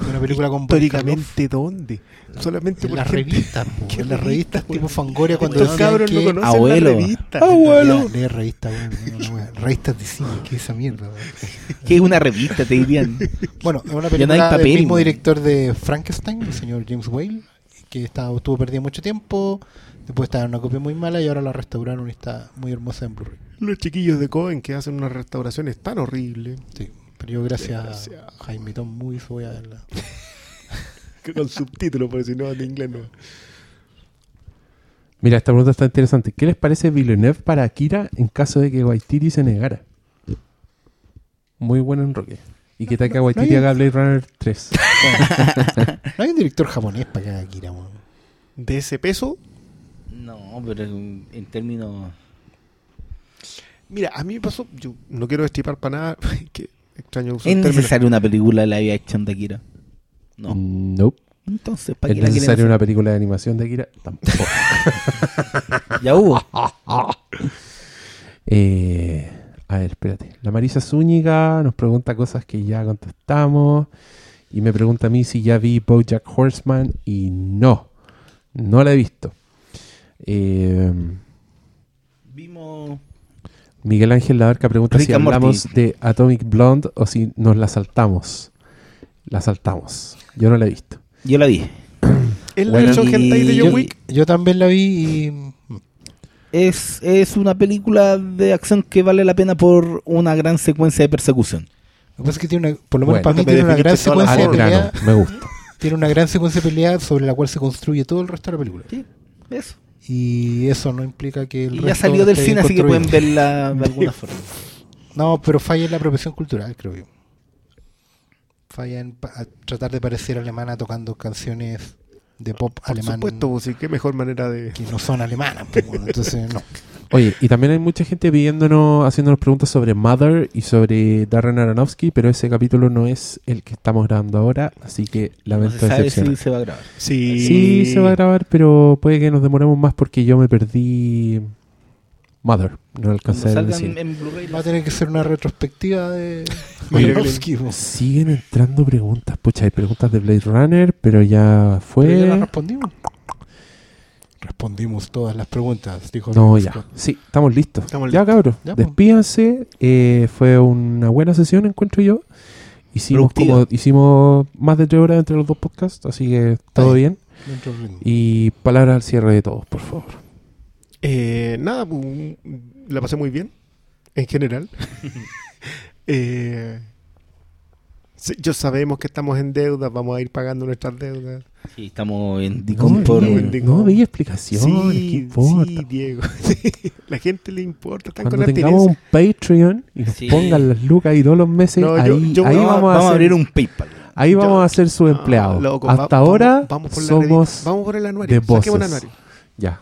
Es una película con. ¿Históricamente dónde? Solamente En por las gente- revistas, po, ¿Qué en las revistas revista, tipo weón? Fangoria cuando Estos decían cabros no que conocen Abuelo. la revista. Lea revistas, weón, no, no, weón. revistas de cine, que esa mierda. weón. Que es una revista, te dirían. Bueno, es una Ya no hay película papel, del mismo weón. director de Frankenstein, el señor James Whale, que estaba, estuvo perdido mucho tiempo, después estaba en una copia muy mala y ahora la restauraron y está muy hermosa en Blu-ray. Los chiquillos de Cohen que hacen unas restauraciones tan horribles. Sí, pero yo gracias Gracias. a Jaime Tom Movies voy a verla. Con subtítulos, porque si no, en inglés no. Mira, esta pregunta está interesante. ¿Qué les parece Villeneuve para Akira en caso de que Waititi se negara? Muy buen enroque. Y que Taika Waititi hay- haga Blade Runner 3. No hay un director japonés para que haga Akira, weón. De ese peso, No, pero en, en términos. Mira, a mí me pasó, yo no quiero destripar para nada, que extraño usar ¿Es necesaria una película live action de Akira? No. Nope. Entonces, ¿para ¿Es necesaria una película de animación de Akira? Tampoco. Ya hubo. Eh, a ver, espérate. La Marisa Zúñiga nos pregunta cosas que ya contestamos. Y me pregunta a mí si ya vi Bojack Horseman. Y no, no la he visto. Eh, Vimos. Miguel Ángel Labarca pregunta Rick si Morty. hablamos de Atomic Blonde o si nos la saltamos. La saltamos. Yo no la he visto. Yo la vi. ¿Es la Bueno, versión y- hentai de yo- John Wick? Yo también la vi y. Es, es una película de acción que vale la pena por una gran secuencia de persecución. Lo que pasa es que tiene una, por lo menos Bueno, para mí me tiene una gran secuencia de grano, pelea. me gusta. Tiene una gran secuencia de pelea sobre la cual se construye todo el resto de la película. Sí, eso. Y eso no implica que el Y ya resto salió del cine, así que pueden verla de alguna forma. No, pero falla en la apropiación cultural, creo yo. Falla en tratar de parecer alemana tocando canciones de pop Por alemán supuesto, pues sí, qué mejor manera de... que no son alemanas. pues, bueno, entonces, no. Oye, y también hay mucha gente pidiéndonos, haciéndonos preguntas sobre Mother y sobre Darren Aronofsky, pero ese capítulo no es el que estamos grabando ahora, así que No lamento se sabe decepcionar. si se va a grabar. Sí, Sí, se va a grabar, pero puede que nos demoremos más porque yo me perdí Mother, no alcancé a cine. en Blu-ray. Va a tener que ser una retrospectiva de Aronofsky. Siguen entrando preguntas, pucha, hay preguntas de Blade Runner, pero ya Pero ya las fue... respondimos. Respondimos todas las preguntas, dijo No, ya. Scott. Sí, estamos listos. Estamos ya, listos. cabros. Ya, pues. Despídanse. Eh, fue una buena sesión, encuentro yo. Hicimos como hicimos más de tres horas entre los dos podcasts, así que todo Bien. Y palabras al cierre de todos, por favor. Eh, nada, pues, la pasé muy bien, en general. eh, yo sabemos que estamos en deuda, vamos a ir pagando nuestras deudas. Sí, estamos en No, Dicom por... no, no veía explicaciones, ¿qué importa? sí, Diego. sí, la gente le importa, están Cuando con tengamos un. Patreon y nos Sí. pongan las lucas ahí todos los meses, No, yo- ahí, yo- ahí vamos, vamos, a, hacer- abrir un PayPal. ahí yo- vamos a ser sus Ah, empleados. loco, Hasta va- ahora vamos, vamos por la somos vamos por el anuario. de voces. anuario. ya.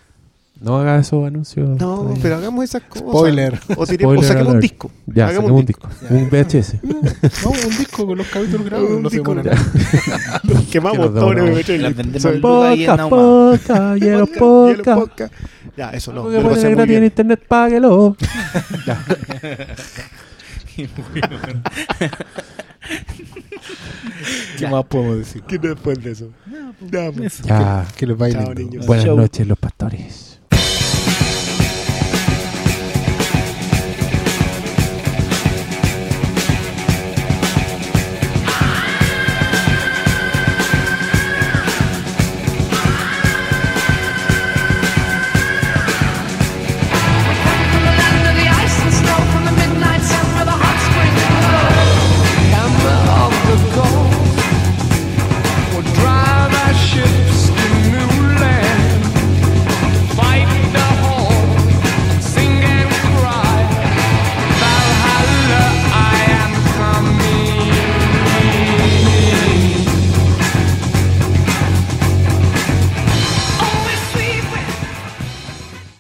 No haga esos anuncios. No, todavía. pero hagamos esas cosas. Spoiler. O, o Spoiler saquemos un alert. disco. Ya, Hagamos saquemos un disco. Un VHS. No, un disco con los capítulos grabados. Un no se disco nada. nada. Quemamos Que todo en demoramos. MP3. Las listo. vendemos Soy- en Lucas y en Podcast, Nauma. podcast, hielo podcast. Ya, eso no. Que pasé muy gratis en internet, páguelo. ya. ¿Qué más podemos decir? ¿Qué después de eso? Ya, pues. Ya. Que les vaya Chao. Buenas noches, los pastores.